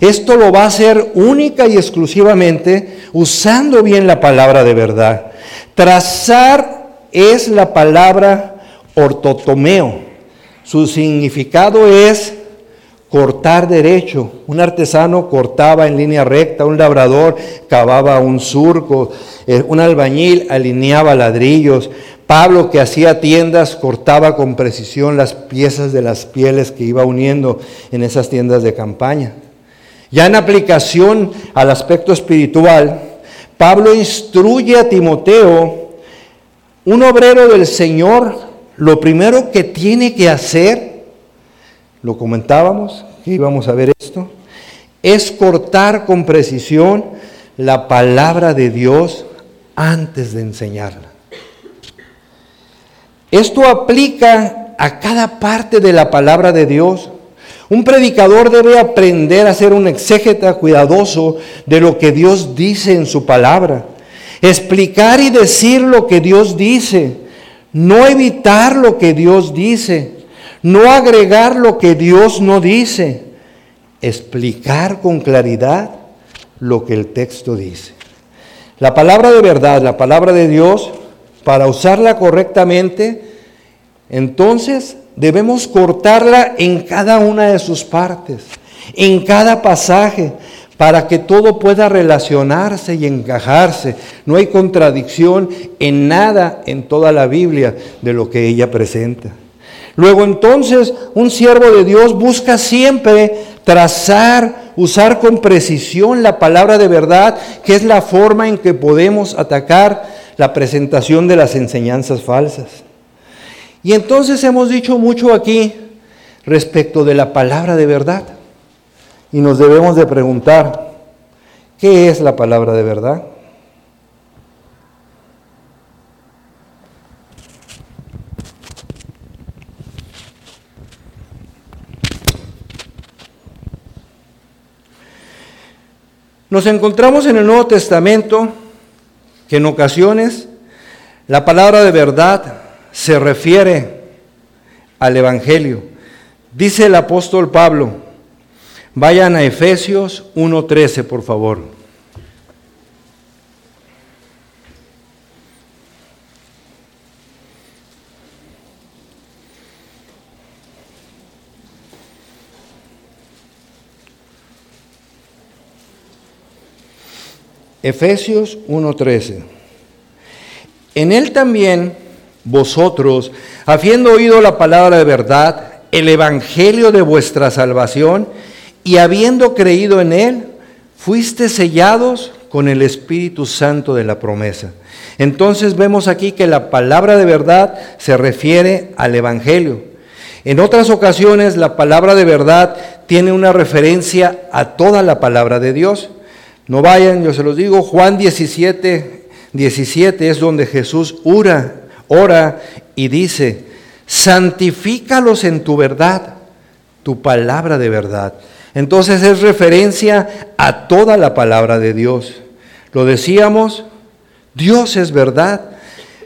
Esto lo va a hacer única y exclusivamente usando bien la palabra de verdad. Trazar es la palabra ortotomeo. Su significado es cortar derecho. Un artesano cortaba en línea recta, un labrador cavaba un surco, eh, un albañil alineaba ladrillos. Pablo que hacía tiendas cortaba con precisión las piezas de las pieles que iba uniendo en esas tiendas de campaña. Ya en aplicación al aspecto espiritual, Pablo instruye a Timoteo, un obrero del Señor, lo primero que tiene que hacer lo comentábamos, que íbamos a ver esto, es cortar con precisión la palabra de Dios antes de enseñarla. Esto aplica a cada parte de la palabra de Dios. Un predicador debe aprender a ser un exégeta cuidadoso de lo que Dios dice en su palabra. Explicar y decir lo que Dios dice, no evitar lo que Dios dice. No agregar lo que Dios no dice, explicar con claridad lo que el texto dice. La palabra de verdad, la palabra de Dios, para usarla correctamente, entonces debemos cortarla en cada una de sus partes, en cada pasaje, para que todo pueda relacionarse y encajarse. No hay contradicción en nada en toda la Biblia de lo que ella presenta. Luego entonces un siervo de Dios busca siempre trazar, usar con precisión la palabra de verdad, que es la forma en que podemos atacar la presentación de las enseñanzas falsas. Y entonces hemos dicho mucho aquí respecto de la palabra de verdad. Y nos debemos de preguntar, ¿qué es la palabra de verdad? Nos encontramos en el Nuevo Testamento que en ocasiones la palabra de verdad se refiere al Evangelio. Dice el apóstol Pablo, vayan a Efesios 1.13 por favor. Efesios 1:13. En él también, vosotros, habiendo oído la palabra de verdad, el evangelio de vuestra salvación, y habiendo creído en él, fuiste sellados con el Espíritu Santo de la promesa. Entonces vemos aquí que la palabra de verdad se refiere al Evangelio. En otras ocasiones la palabra de verdad tiene una referencia a toda la palabra de Dios. No vayan, yo se los digo, Juan 17, 17 es donde Jesús ora, ora y dice, santifícalos en tu verdad, tu palabra de verdad. Entonces es referencia a toda la palabra de Dios. Lo decíamos, Dios es verdad.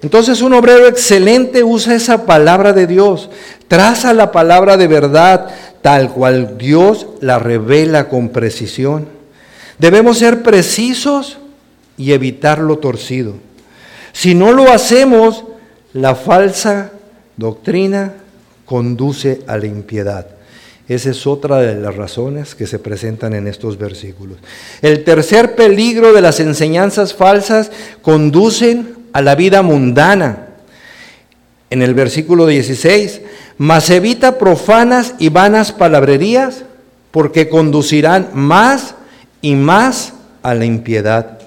Entonces un obrero excelente usa esa palabra de Dios, traza la palabra de verdad tal cual Dios la revela con precisión. Debemos ser precisos y evitar lo torcido. Si no lo hacemos, la falsa doctrina conduce a la impiedad. Esa es otra de las razones que se presentan en estos versículos. El tercer peligro de las enseñanzas falsas conducen a la vida mundana. En el versículo 16, mas evita profanas y vanas palabrerías, porque conducirán más y más a la impiedad.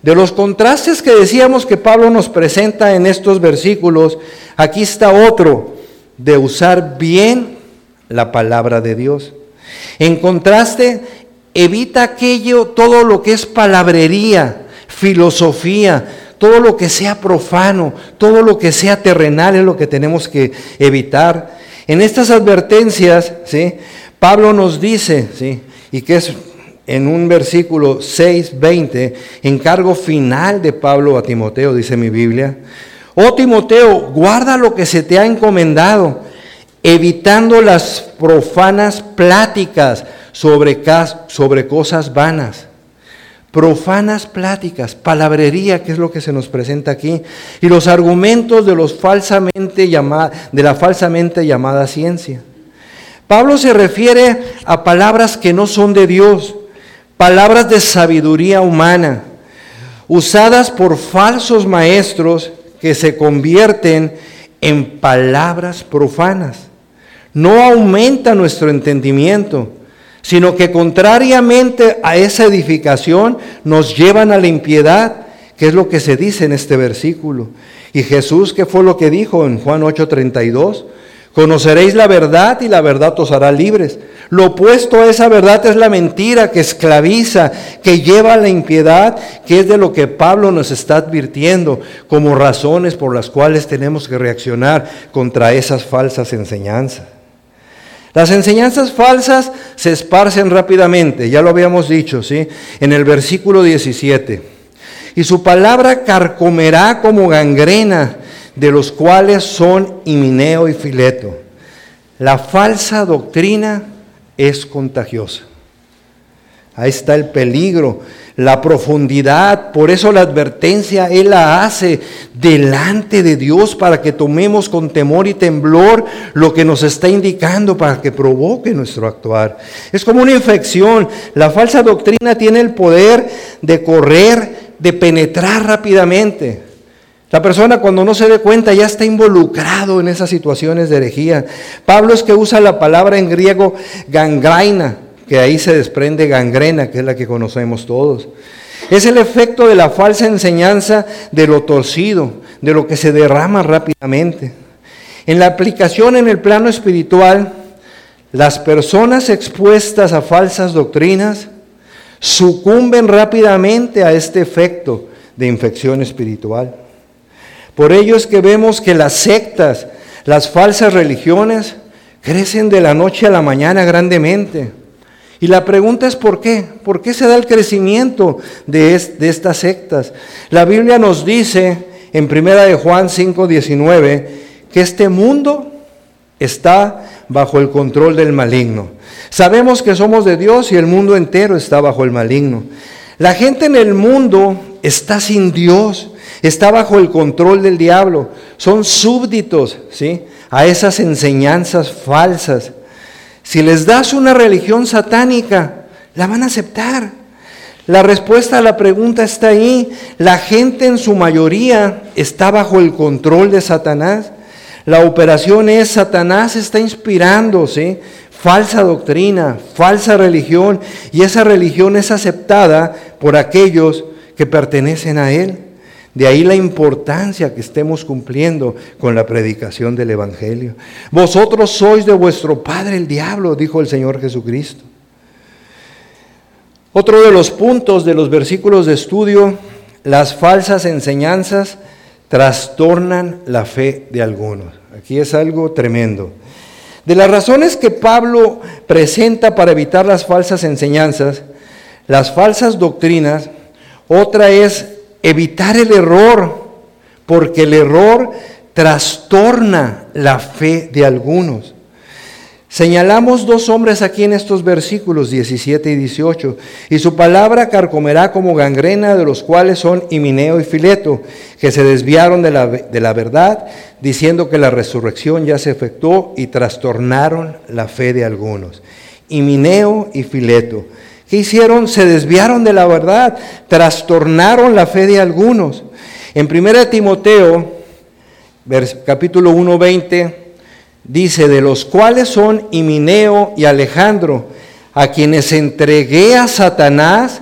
De los contrastes que decíamos que Pablo nos presenta en estos versículos, aquí está otro, de usar bien la palabra de Dios. En contraste, evita aquello, todo lo que es palabrería, filosofía, todo lo que sea profano, todo lo que sea terrenal es lo que tenemos que evitar. En estas advertencias, ¿sí? Pablo nos dice, ¿sí? y que es en un versículo 6, 20, encargo final de Pablo a Timoteo, dice mi Biblia. Oh Timoteo, guarda lo que se te ha encomendado evitando las profanas pláticas sobre, cosas vanas. Profanas pláticas, palabrería, que es lo que se nos presenta aquí, y los argumentos de, los falsamente de la falsamente llamada ciencia. Pablo se refiere a palabras que no son de Dios, palabras de sabiduría humana, usadas por falsos maestros que se convierten en palabras profanas no aumenta nuestro entendimiento, sino que contrariamente a esa edificación nos llevan a la impiedad, que es lo que se dice en este versículo. Y Jesús, ¿qué fue lo que dijo en Juan 8:32? Conoceréis la verdad y la verdad os hará libres. Lo opuesto a esa verdad es la mentira que esclaviza, que lleva a la impiedad, que es de lo que Pablo nos está advirtiendo como razones por las cuales tenemos que reaccionar contra esas falsas enseñanzas. Las enseñanzas falsas se esparcen rápidamente, ya lo habíamos dicho, ¿sí? En el versículo 17. Y su palabra carcomerá como gangrena, de los cuales son Himineo y Fileto. La falsa doctrina es contagiosa. Ahí está el peligro la profundidad. Por eso la advertencia Él la hace delante de Dios para que tomemos con temor y temblor lo que nos está indicando para que provoque nuestro actuar. Es como una infección. La falsa doctrina tiene el poder de correr, de penetrar rápidamente. La persona cuando no se dé cuenta ya está involucrado en esas situaciones de herejía. Pablo es que usa la palabra en griego gangraina que ahí se desprende gangrena, que es la que conocemos todos. Es el efecto de la falsa enseñanza de lo torcido, de lo que se derrama rápidamente. En la aplicación en el plano espiritual, las personas expuestas a falsas doctrinas sucumben rápidamente a este efecto de infección espiritual. Por ello es que vemos que las sectas, las falsas religiones, crecen de la noche a la mañana grandemente. Y la pregunta es ¿por qué? ¿Por qué se da el crecimiento de, estas sectas? La Biblia nos dice en primera de Juan 5:19 que este mundo está bajo el control del maligno. Sabemos que somos de Dios y el mundo entero está bajo el maligno. La gente en el mundo está sin Dios, está bajo el control del diablo, son súbditos, ¿sí? A esas enseñanzas falsas. Si les das una religión satánica, la van a aceptar. La respuesta a la pregunta está ahí. La gente en su mayoría está bajo el control de Satanás. La operación es Satanás está inspirándose falsa doctrina, falsa religión, y esa religión es aceptada por aquellos que pertenecen a él. De ahí la importancia que estemos cumpliendo con la predicación del Evangelio. Vosotros sois de vuestro padre el diablo, dijo el Señor Jesucristo. Otro de los puntos de los versículos de estudio, las falsas enseñanzas trastornan la fe de algunos. Aquí es algo tremendo. De las razones que Pablo presenta para evitar las falsas enseñanzas, las falsas doctrinas, otra es evitar el error, porque el error trastorna la fe de algunos. Señalamos dos hombres aquí en estos versículos 17 y 18, y su palabra carcomerá como gangrena, de los cuales son Himineo y Fileto, que se desviaron de la, de la verdad, diciendo que la resurrección ya se efectuó y trastornaron la fe de algunos. Himineo y Fileto. ¿Qué hicieron? Se desviaron de la verdad, trastornaron la fe de algunos. En 1 Timoteo, capítulo 1, 20 dice, de los cuales son Himineo y Alejandro, a quienes entregué a Satanás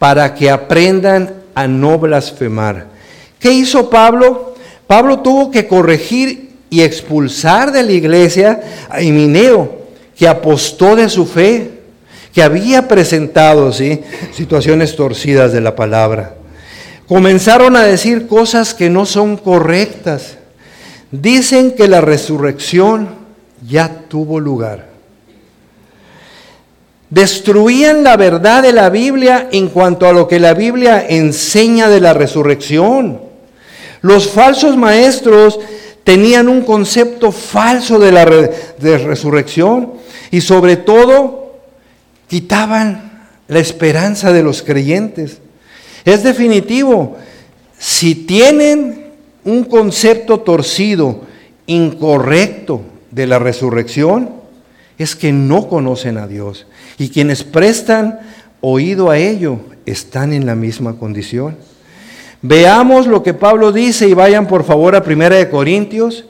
para que aprendan a no blasfemar. ¿Qué hizo Pablo? Pablo tuvo que corregir y expulsar de la iglesia a Himineo, que apostó de su fe, que había presentado ¿sí? situaciones torcidas de la palabra. Comenzaron a decir cosas que no son correctas. Dicen que la resurrección ya tuvo lugar. Destruían la verdad de la Biblia en cuanto a lo que la Biblia enseña de la resurrección. Los falsos maestros tenían un concepto falso de la resurrección y sobre todo quitaban la esperanza de los creyentes. Es definitivo, si tienen un concepto torcido, incorrecto de la resurrección, es que no conocen a Dios. Y quienes prestan oído a ello están en la misma condición. Veamos lo que Pablo dice y vayan por favor a 1 de Corintios,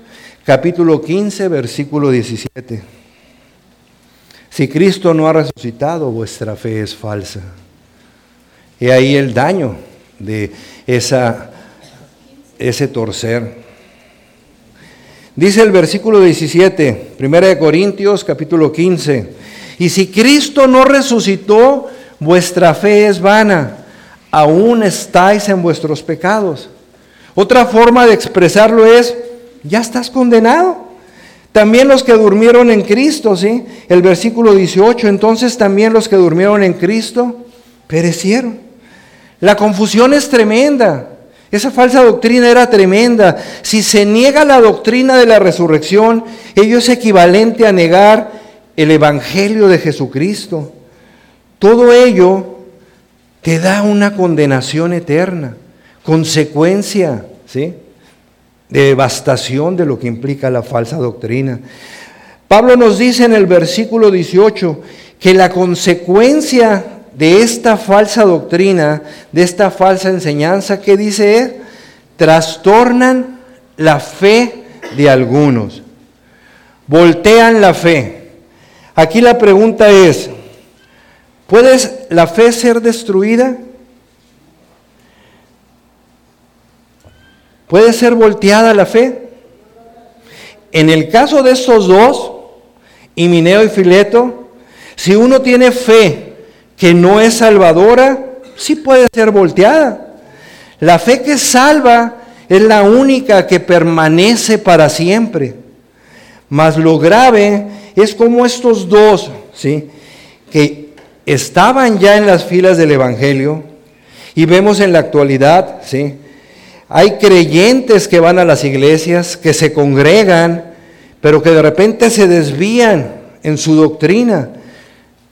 capítulo 15, versículo 17. Si Cristo no ha resucitado, vuestra fe es falsa. Y ahí el daño de esa ese torcer. Dice el versículo 17, 1 Corintios capítulo 15, y si Cristo no resucitó, vuestra fe es vana, aún estáis en vuestros pecados. Otra forma de expresarlo es, ya estás condenado. También los que durmieron en Cristo, ¿sí? El versículo 18, entonces también los que durmieron en Cristo perecieron. La confusión es tremenda. Esa falsa doctrina era tremenda. Si se niega la doctrina de la resurrección, ello es equivalente a negar el Evangelio de Jesucristo. Todo ello te da una condenación eterna, consecuencia ¿sí? De devastación de lo que implica la falsa doctrina. Pablo nos dice en el versículo 18 que la consecuencia de esta falsa doctrina, de esta falsa enseñanza, ¿qué dice él? Trastornan la fe de algunos, voltean la fe. Aquí la pregunta es, ¿puede la fe ser destruida? ¿Puede ser volteada la fe? En el caso de estos dos, Himineo y Fileto, si uno tiene fe que no es salvadora, sí puede ser volteada. La fe que salva es la única que permanece para siempre. Mas lo grave es como estos dos, ¿sí? que estaban ya en las filas del Evangelio y vemos en la actualidad, ¿sí? Hay creyentes que van a las iglesias, que se congregan, pero que de repente se desvían en su doctrina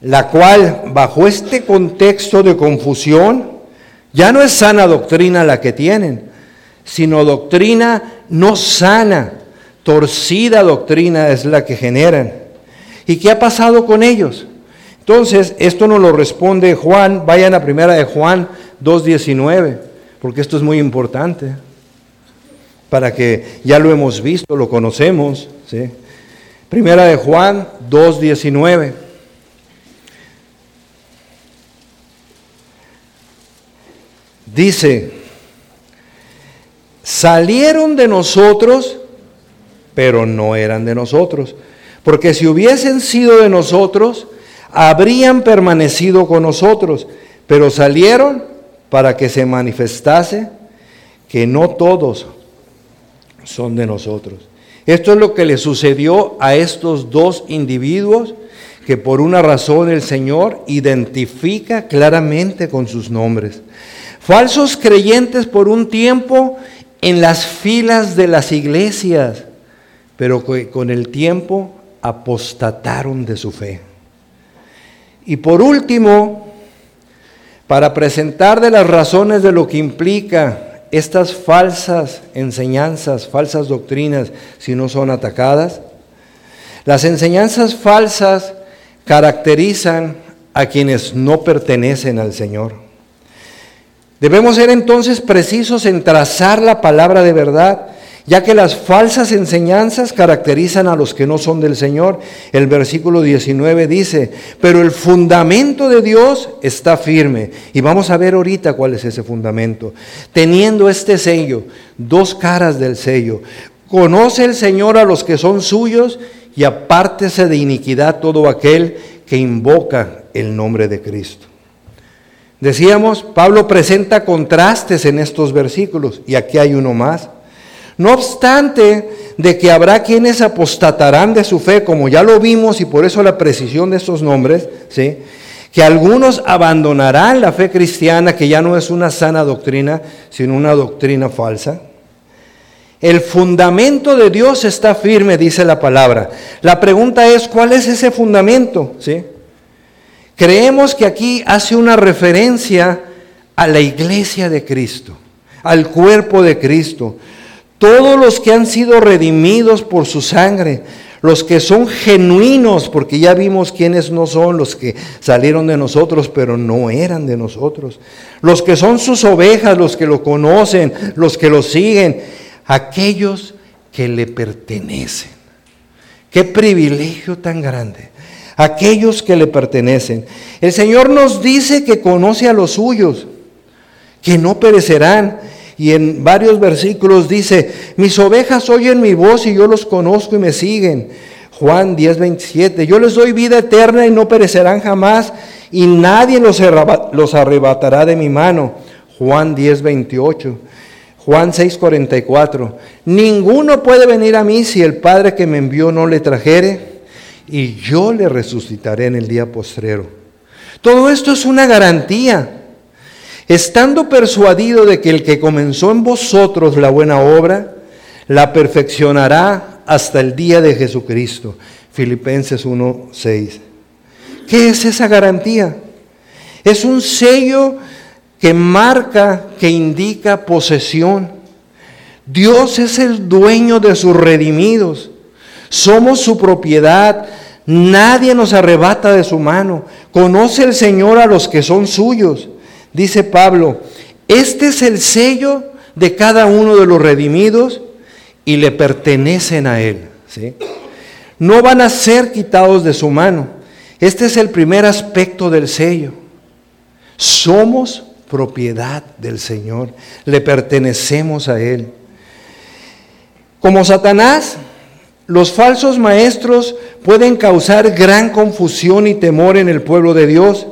la cual bajo este contexto de confusión ya no es sana doctrina la que tienen, sino doctrina no sana, torcida doctrina es la que generan. ¿Y qué ha pasado con ellos? Entonces, esto nos lo responde Juan, vayan a primera de Juan 2.19, porque esto es muy importante, para que ya lo hemos visto, lo conocemos. Primera de Juan 2.19. Dice, salieron de nosotros, pero no eran de nosotros. Porque si hubiesen sido de nosotros, habrían permanecido con nosotros, pero salieron para que se manifestase que no todos son de nosotros. Esto es lo que le sucedió a estos dos individuos que por una razón el Señor identifica claramente con sus nombres. Falsos creyentes por un tiempo en las filas de las iglesias, pero con el tiempo apostataron de su fe. Y por último, para presentar de las razones de lo que implica estas falsas enseñanzas, falsas doctrinas, si no son atacadas, las enseñanzas falsas caracterizan a quienes no pertenecen al Señor. Debemos ser entonces precisos en trazar la palabra de verdad ya que las falsas enseñanzas caracterizan a los que no son del Señor. El versículo 19 dice, pero el fundamento de Dios está firme. Y vamos a ver ahorita cuál es ese fundamento. Teniendo este sello, dos caras del sello. Conoce el Señor a los que son suyos y apártese de iniquidad todo aquel que invoca el nombre de Cristo. Decíamos, Pablo presenta contrastes en estos versículos y aquí hay uno más. No obstante de que habrá quienes apostatarán de su fe, como ya lo vimos y por eso la precisión de estos nombres, ¿sí? que algunos abandonarán la fe cristiana, que ya no es una sana doctrina, sino una doctrina falsa. El fundamento de Dios está firme, dice la palabra. La pregunta es, ¿cuál es ese fundamento? ¿Sí? Creemos que aquí hace una referencia a la iglesia de Cristo, al cuerpo de Cristo, todos los que han sido redimidos por su sangre, los que son genuinos, porque ya vimos quiénes no son los que salieron de nosotros, pero no eran de nosotros. Los que son sus ovejas, los que lo conocen, los que lo siguen, aquellos que le pertenecen. Qué privilegio tan grande. Aquellos que le pertenecen. El Señor nos dice que conoce a los suyos, que no perecerán y en varios versículos dice, mis ovejas oyen mi voz y yo los conozco y me siguen. Juan 10, 27, yo les doy vida eterna y no perecerán jamás y nadie los, arrebatará de mi mano. Juan 10, 28. Juan 6, 44. Ninguno puede venir a mí si el Padre que me envió no le trajere y yo le resucitaré en el día postrero. Todo esto es una garantía estando persuadido de que el que comenzó en vosotros la buena obra, la perfeccionará hasta el día de Jesucristo. Filipenses 1:6. ¿Qué es esa garantía? Es un sello que marca, que indica posesión. Dios es el dueño de sus redimidos. Somos su propiedad. Nadie nos arrebata de su mano. Conoce el Señor a los que son suyos. Dice Pablo, este es el sello de cada uno de los redimidos y le pertenecen a Él. No van a ser quitados de su mano. Este es el primer aspecto del sello. Somos propiedad del Señor, le pertenecemos a Él. Como Satanás, los falsos maestros pueden causar gran confusión y temor en el pueblo de Dios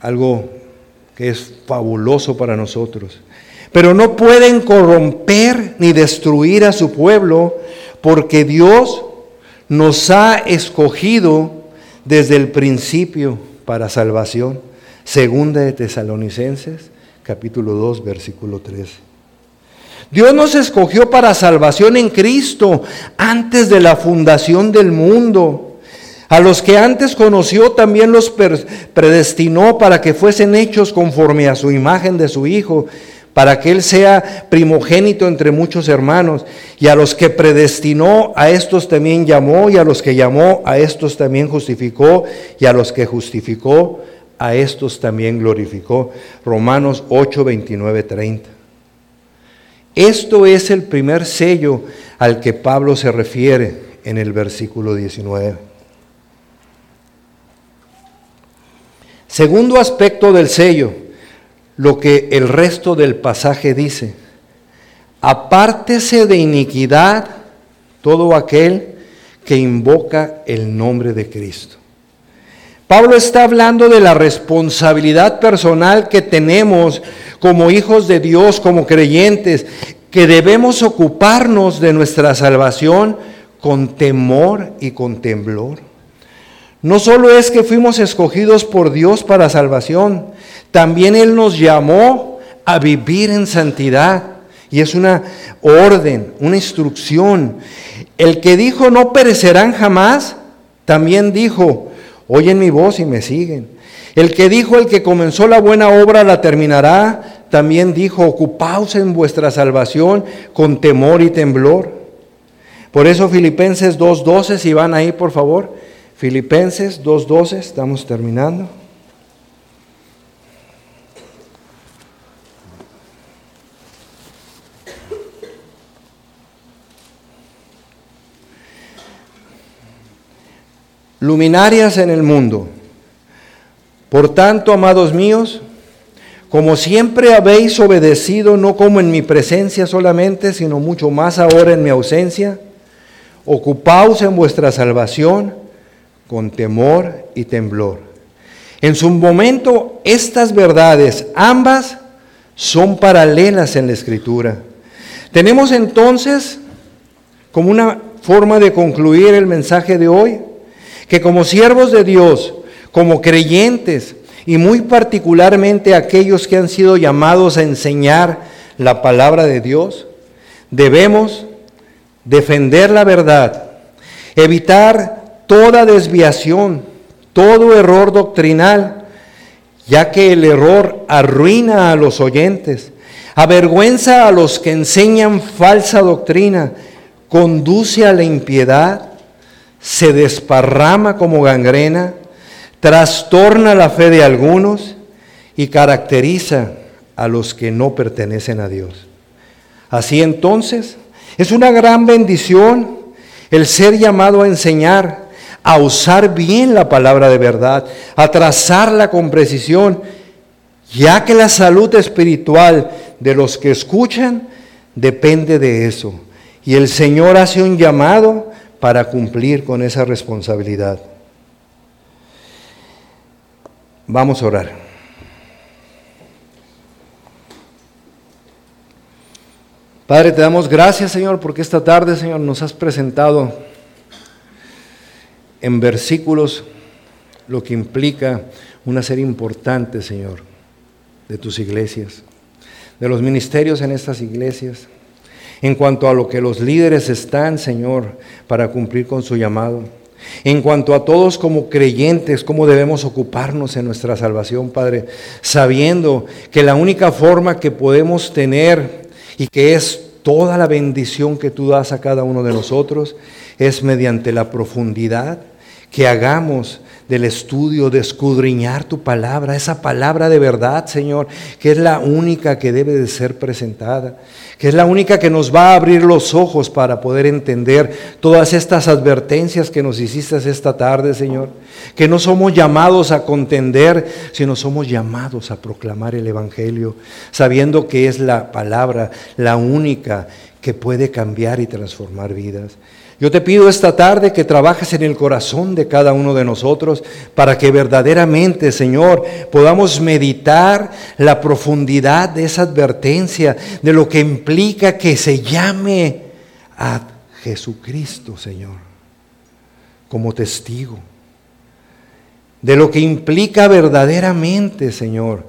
algo que es fabuloso para nosotros. Pero no pueden corromper ni destruir a su pueblo porque Dios nos ha escogido desde el principio para salvación. Segunda de Tesalonicenses, capítulo 2, versículo 13. Dios nos escogió para salvación en Cristo antes de la fundación del mundo a los que antes conoció también los predestinó para que fuesen hechos conforme a su imagen de su Hijo, para que Él sea primogénito entre muchos hermanos. Y a los que predestinó, a estos también llamó, y a los que llamó, a estos también justificó, y a los que justificó, a estos también glorificó. Romanos 8, 29, 30. Esto es el primer sello al que Pablo se refiere en el versículo 19. Segundo aspecto del sello lo que el resto del pasaje dice. Apártese de iniquidad todo aquel que invoca el nombre de Cristo. Pablo está hablando de la responsabilidad personal que tenemos como hijos de Dios, como creyentes, que debemos ocuparnos de nuestra salvación con temor y con temblor. No solo es que fuimos escogidos por Dios para salvación, también Él nos llamó a vivir en santidad. Y es una orden, una instrucción. El que dijo no perecerán jamás, también dijo, oyen mi voz y me siguen. El que dijo el que comenzó la buena obra la terminará, también dijo, ocupaos en vuestra salvación con temor y temblor. Por eso Filipenses 2.12, si van ahí por favor, Filipenses 2.12, estamos terminando. Luminarias en el mundo. Por tanto, amados míos, como siempre habéis obedecido, no como en mi presencia solamente, sino mucho más ahora en mi ausencia, ocupaos en vuestra salvación con temor y temblor. En su momento, estas verdades, ambas, son paralelas en la escritura. Tenemos entonces, como una forma de concluir el mensaje de hoy, que como siervos de Dios, como creyentes, y muy particularmente aquellos que han sido llamados a enseñar la palabra de Dios, debemos defender la verdad, evitar toda desviación, todo error doctrinal, ya que el error arruina a los oyentes, avergüenza a los que enseñan falsa doctrina, conduce a la impiedad, se desparrama como gangrena, trastorna la fe de algunos y caracteriza a los que no pertenecen a Dios. Así entonces, es una gran bendición el ser llamado a enseñar, a usar bien la palabra de verdad, a trazarla con precisión, ya que la salud espiritual de los que escuchan depende de eso. Y el Señor hace un llamado para cumplir con esa responsabilidad. Vamos a orar. Padre, te damos gracias, Señor, porque esta tarde, Señor, nos has presentado en versículos lo que implica una serie importante, Señor, de tus iglesias, de los ministerios en estas iglesias, en cuanto a lo que los líderes están, Señor, para cumplir con su llamado. En cuanto a todos como creyentes, cómo debemos ocuparnos en nuestra salvación, Padre, sabiendo que la única forma que podemos tener y que es toda la bendición que tú das a cada uno de nosotros es mediante la profundidad que hagamos del estudio, de escudriñar tu palabra, esa palabra de verdad, Señor, que es la única que debe de ser presentada, que es la única que nos va a abrir los ojos para poder entender todas estas advertencias que nos hiciste esta tarde, Señor, que no somos llamados a contender, sino somos llamados a proclamar el Evangelio, sabiendo que es la palabra, la única que puede cambiar y transformar vidas. Yo te pido esta tarde que trabajes en el corazón de cada uno de nosotros para que verdaderamente, Señor, podamos meditar la profundidad de esa advertencia, de lo que implica que se llame a Jesucristo, Señor, como testigo. De lo que implica verdaderamente, Señor,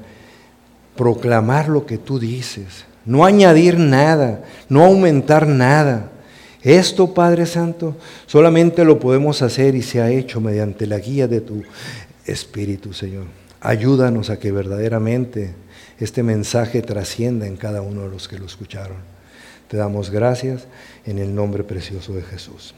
proclamar lo que tú dices, no añadir nada, no aumentar nada esto, Padre Santo, solamente lo podemos hacer y se ha hecho mediante la guía de tu Espíritu, Señor. Ayúdanos a que verdaderamente este mensaje trascienda en cada uno de los que lo escucharon. Te damos gracias en el nombre precioso de Jesús.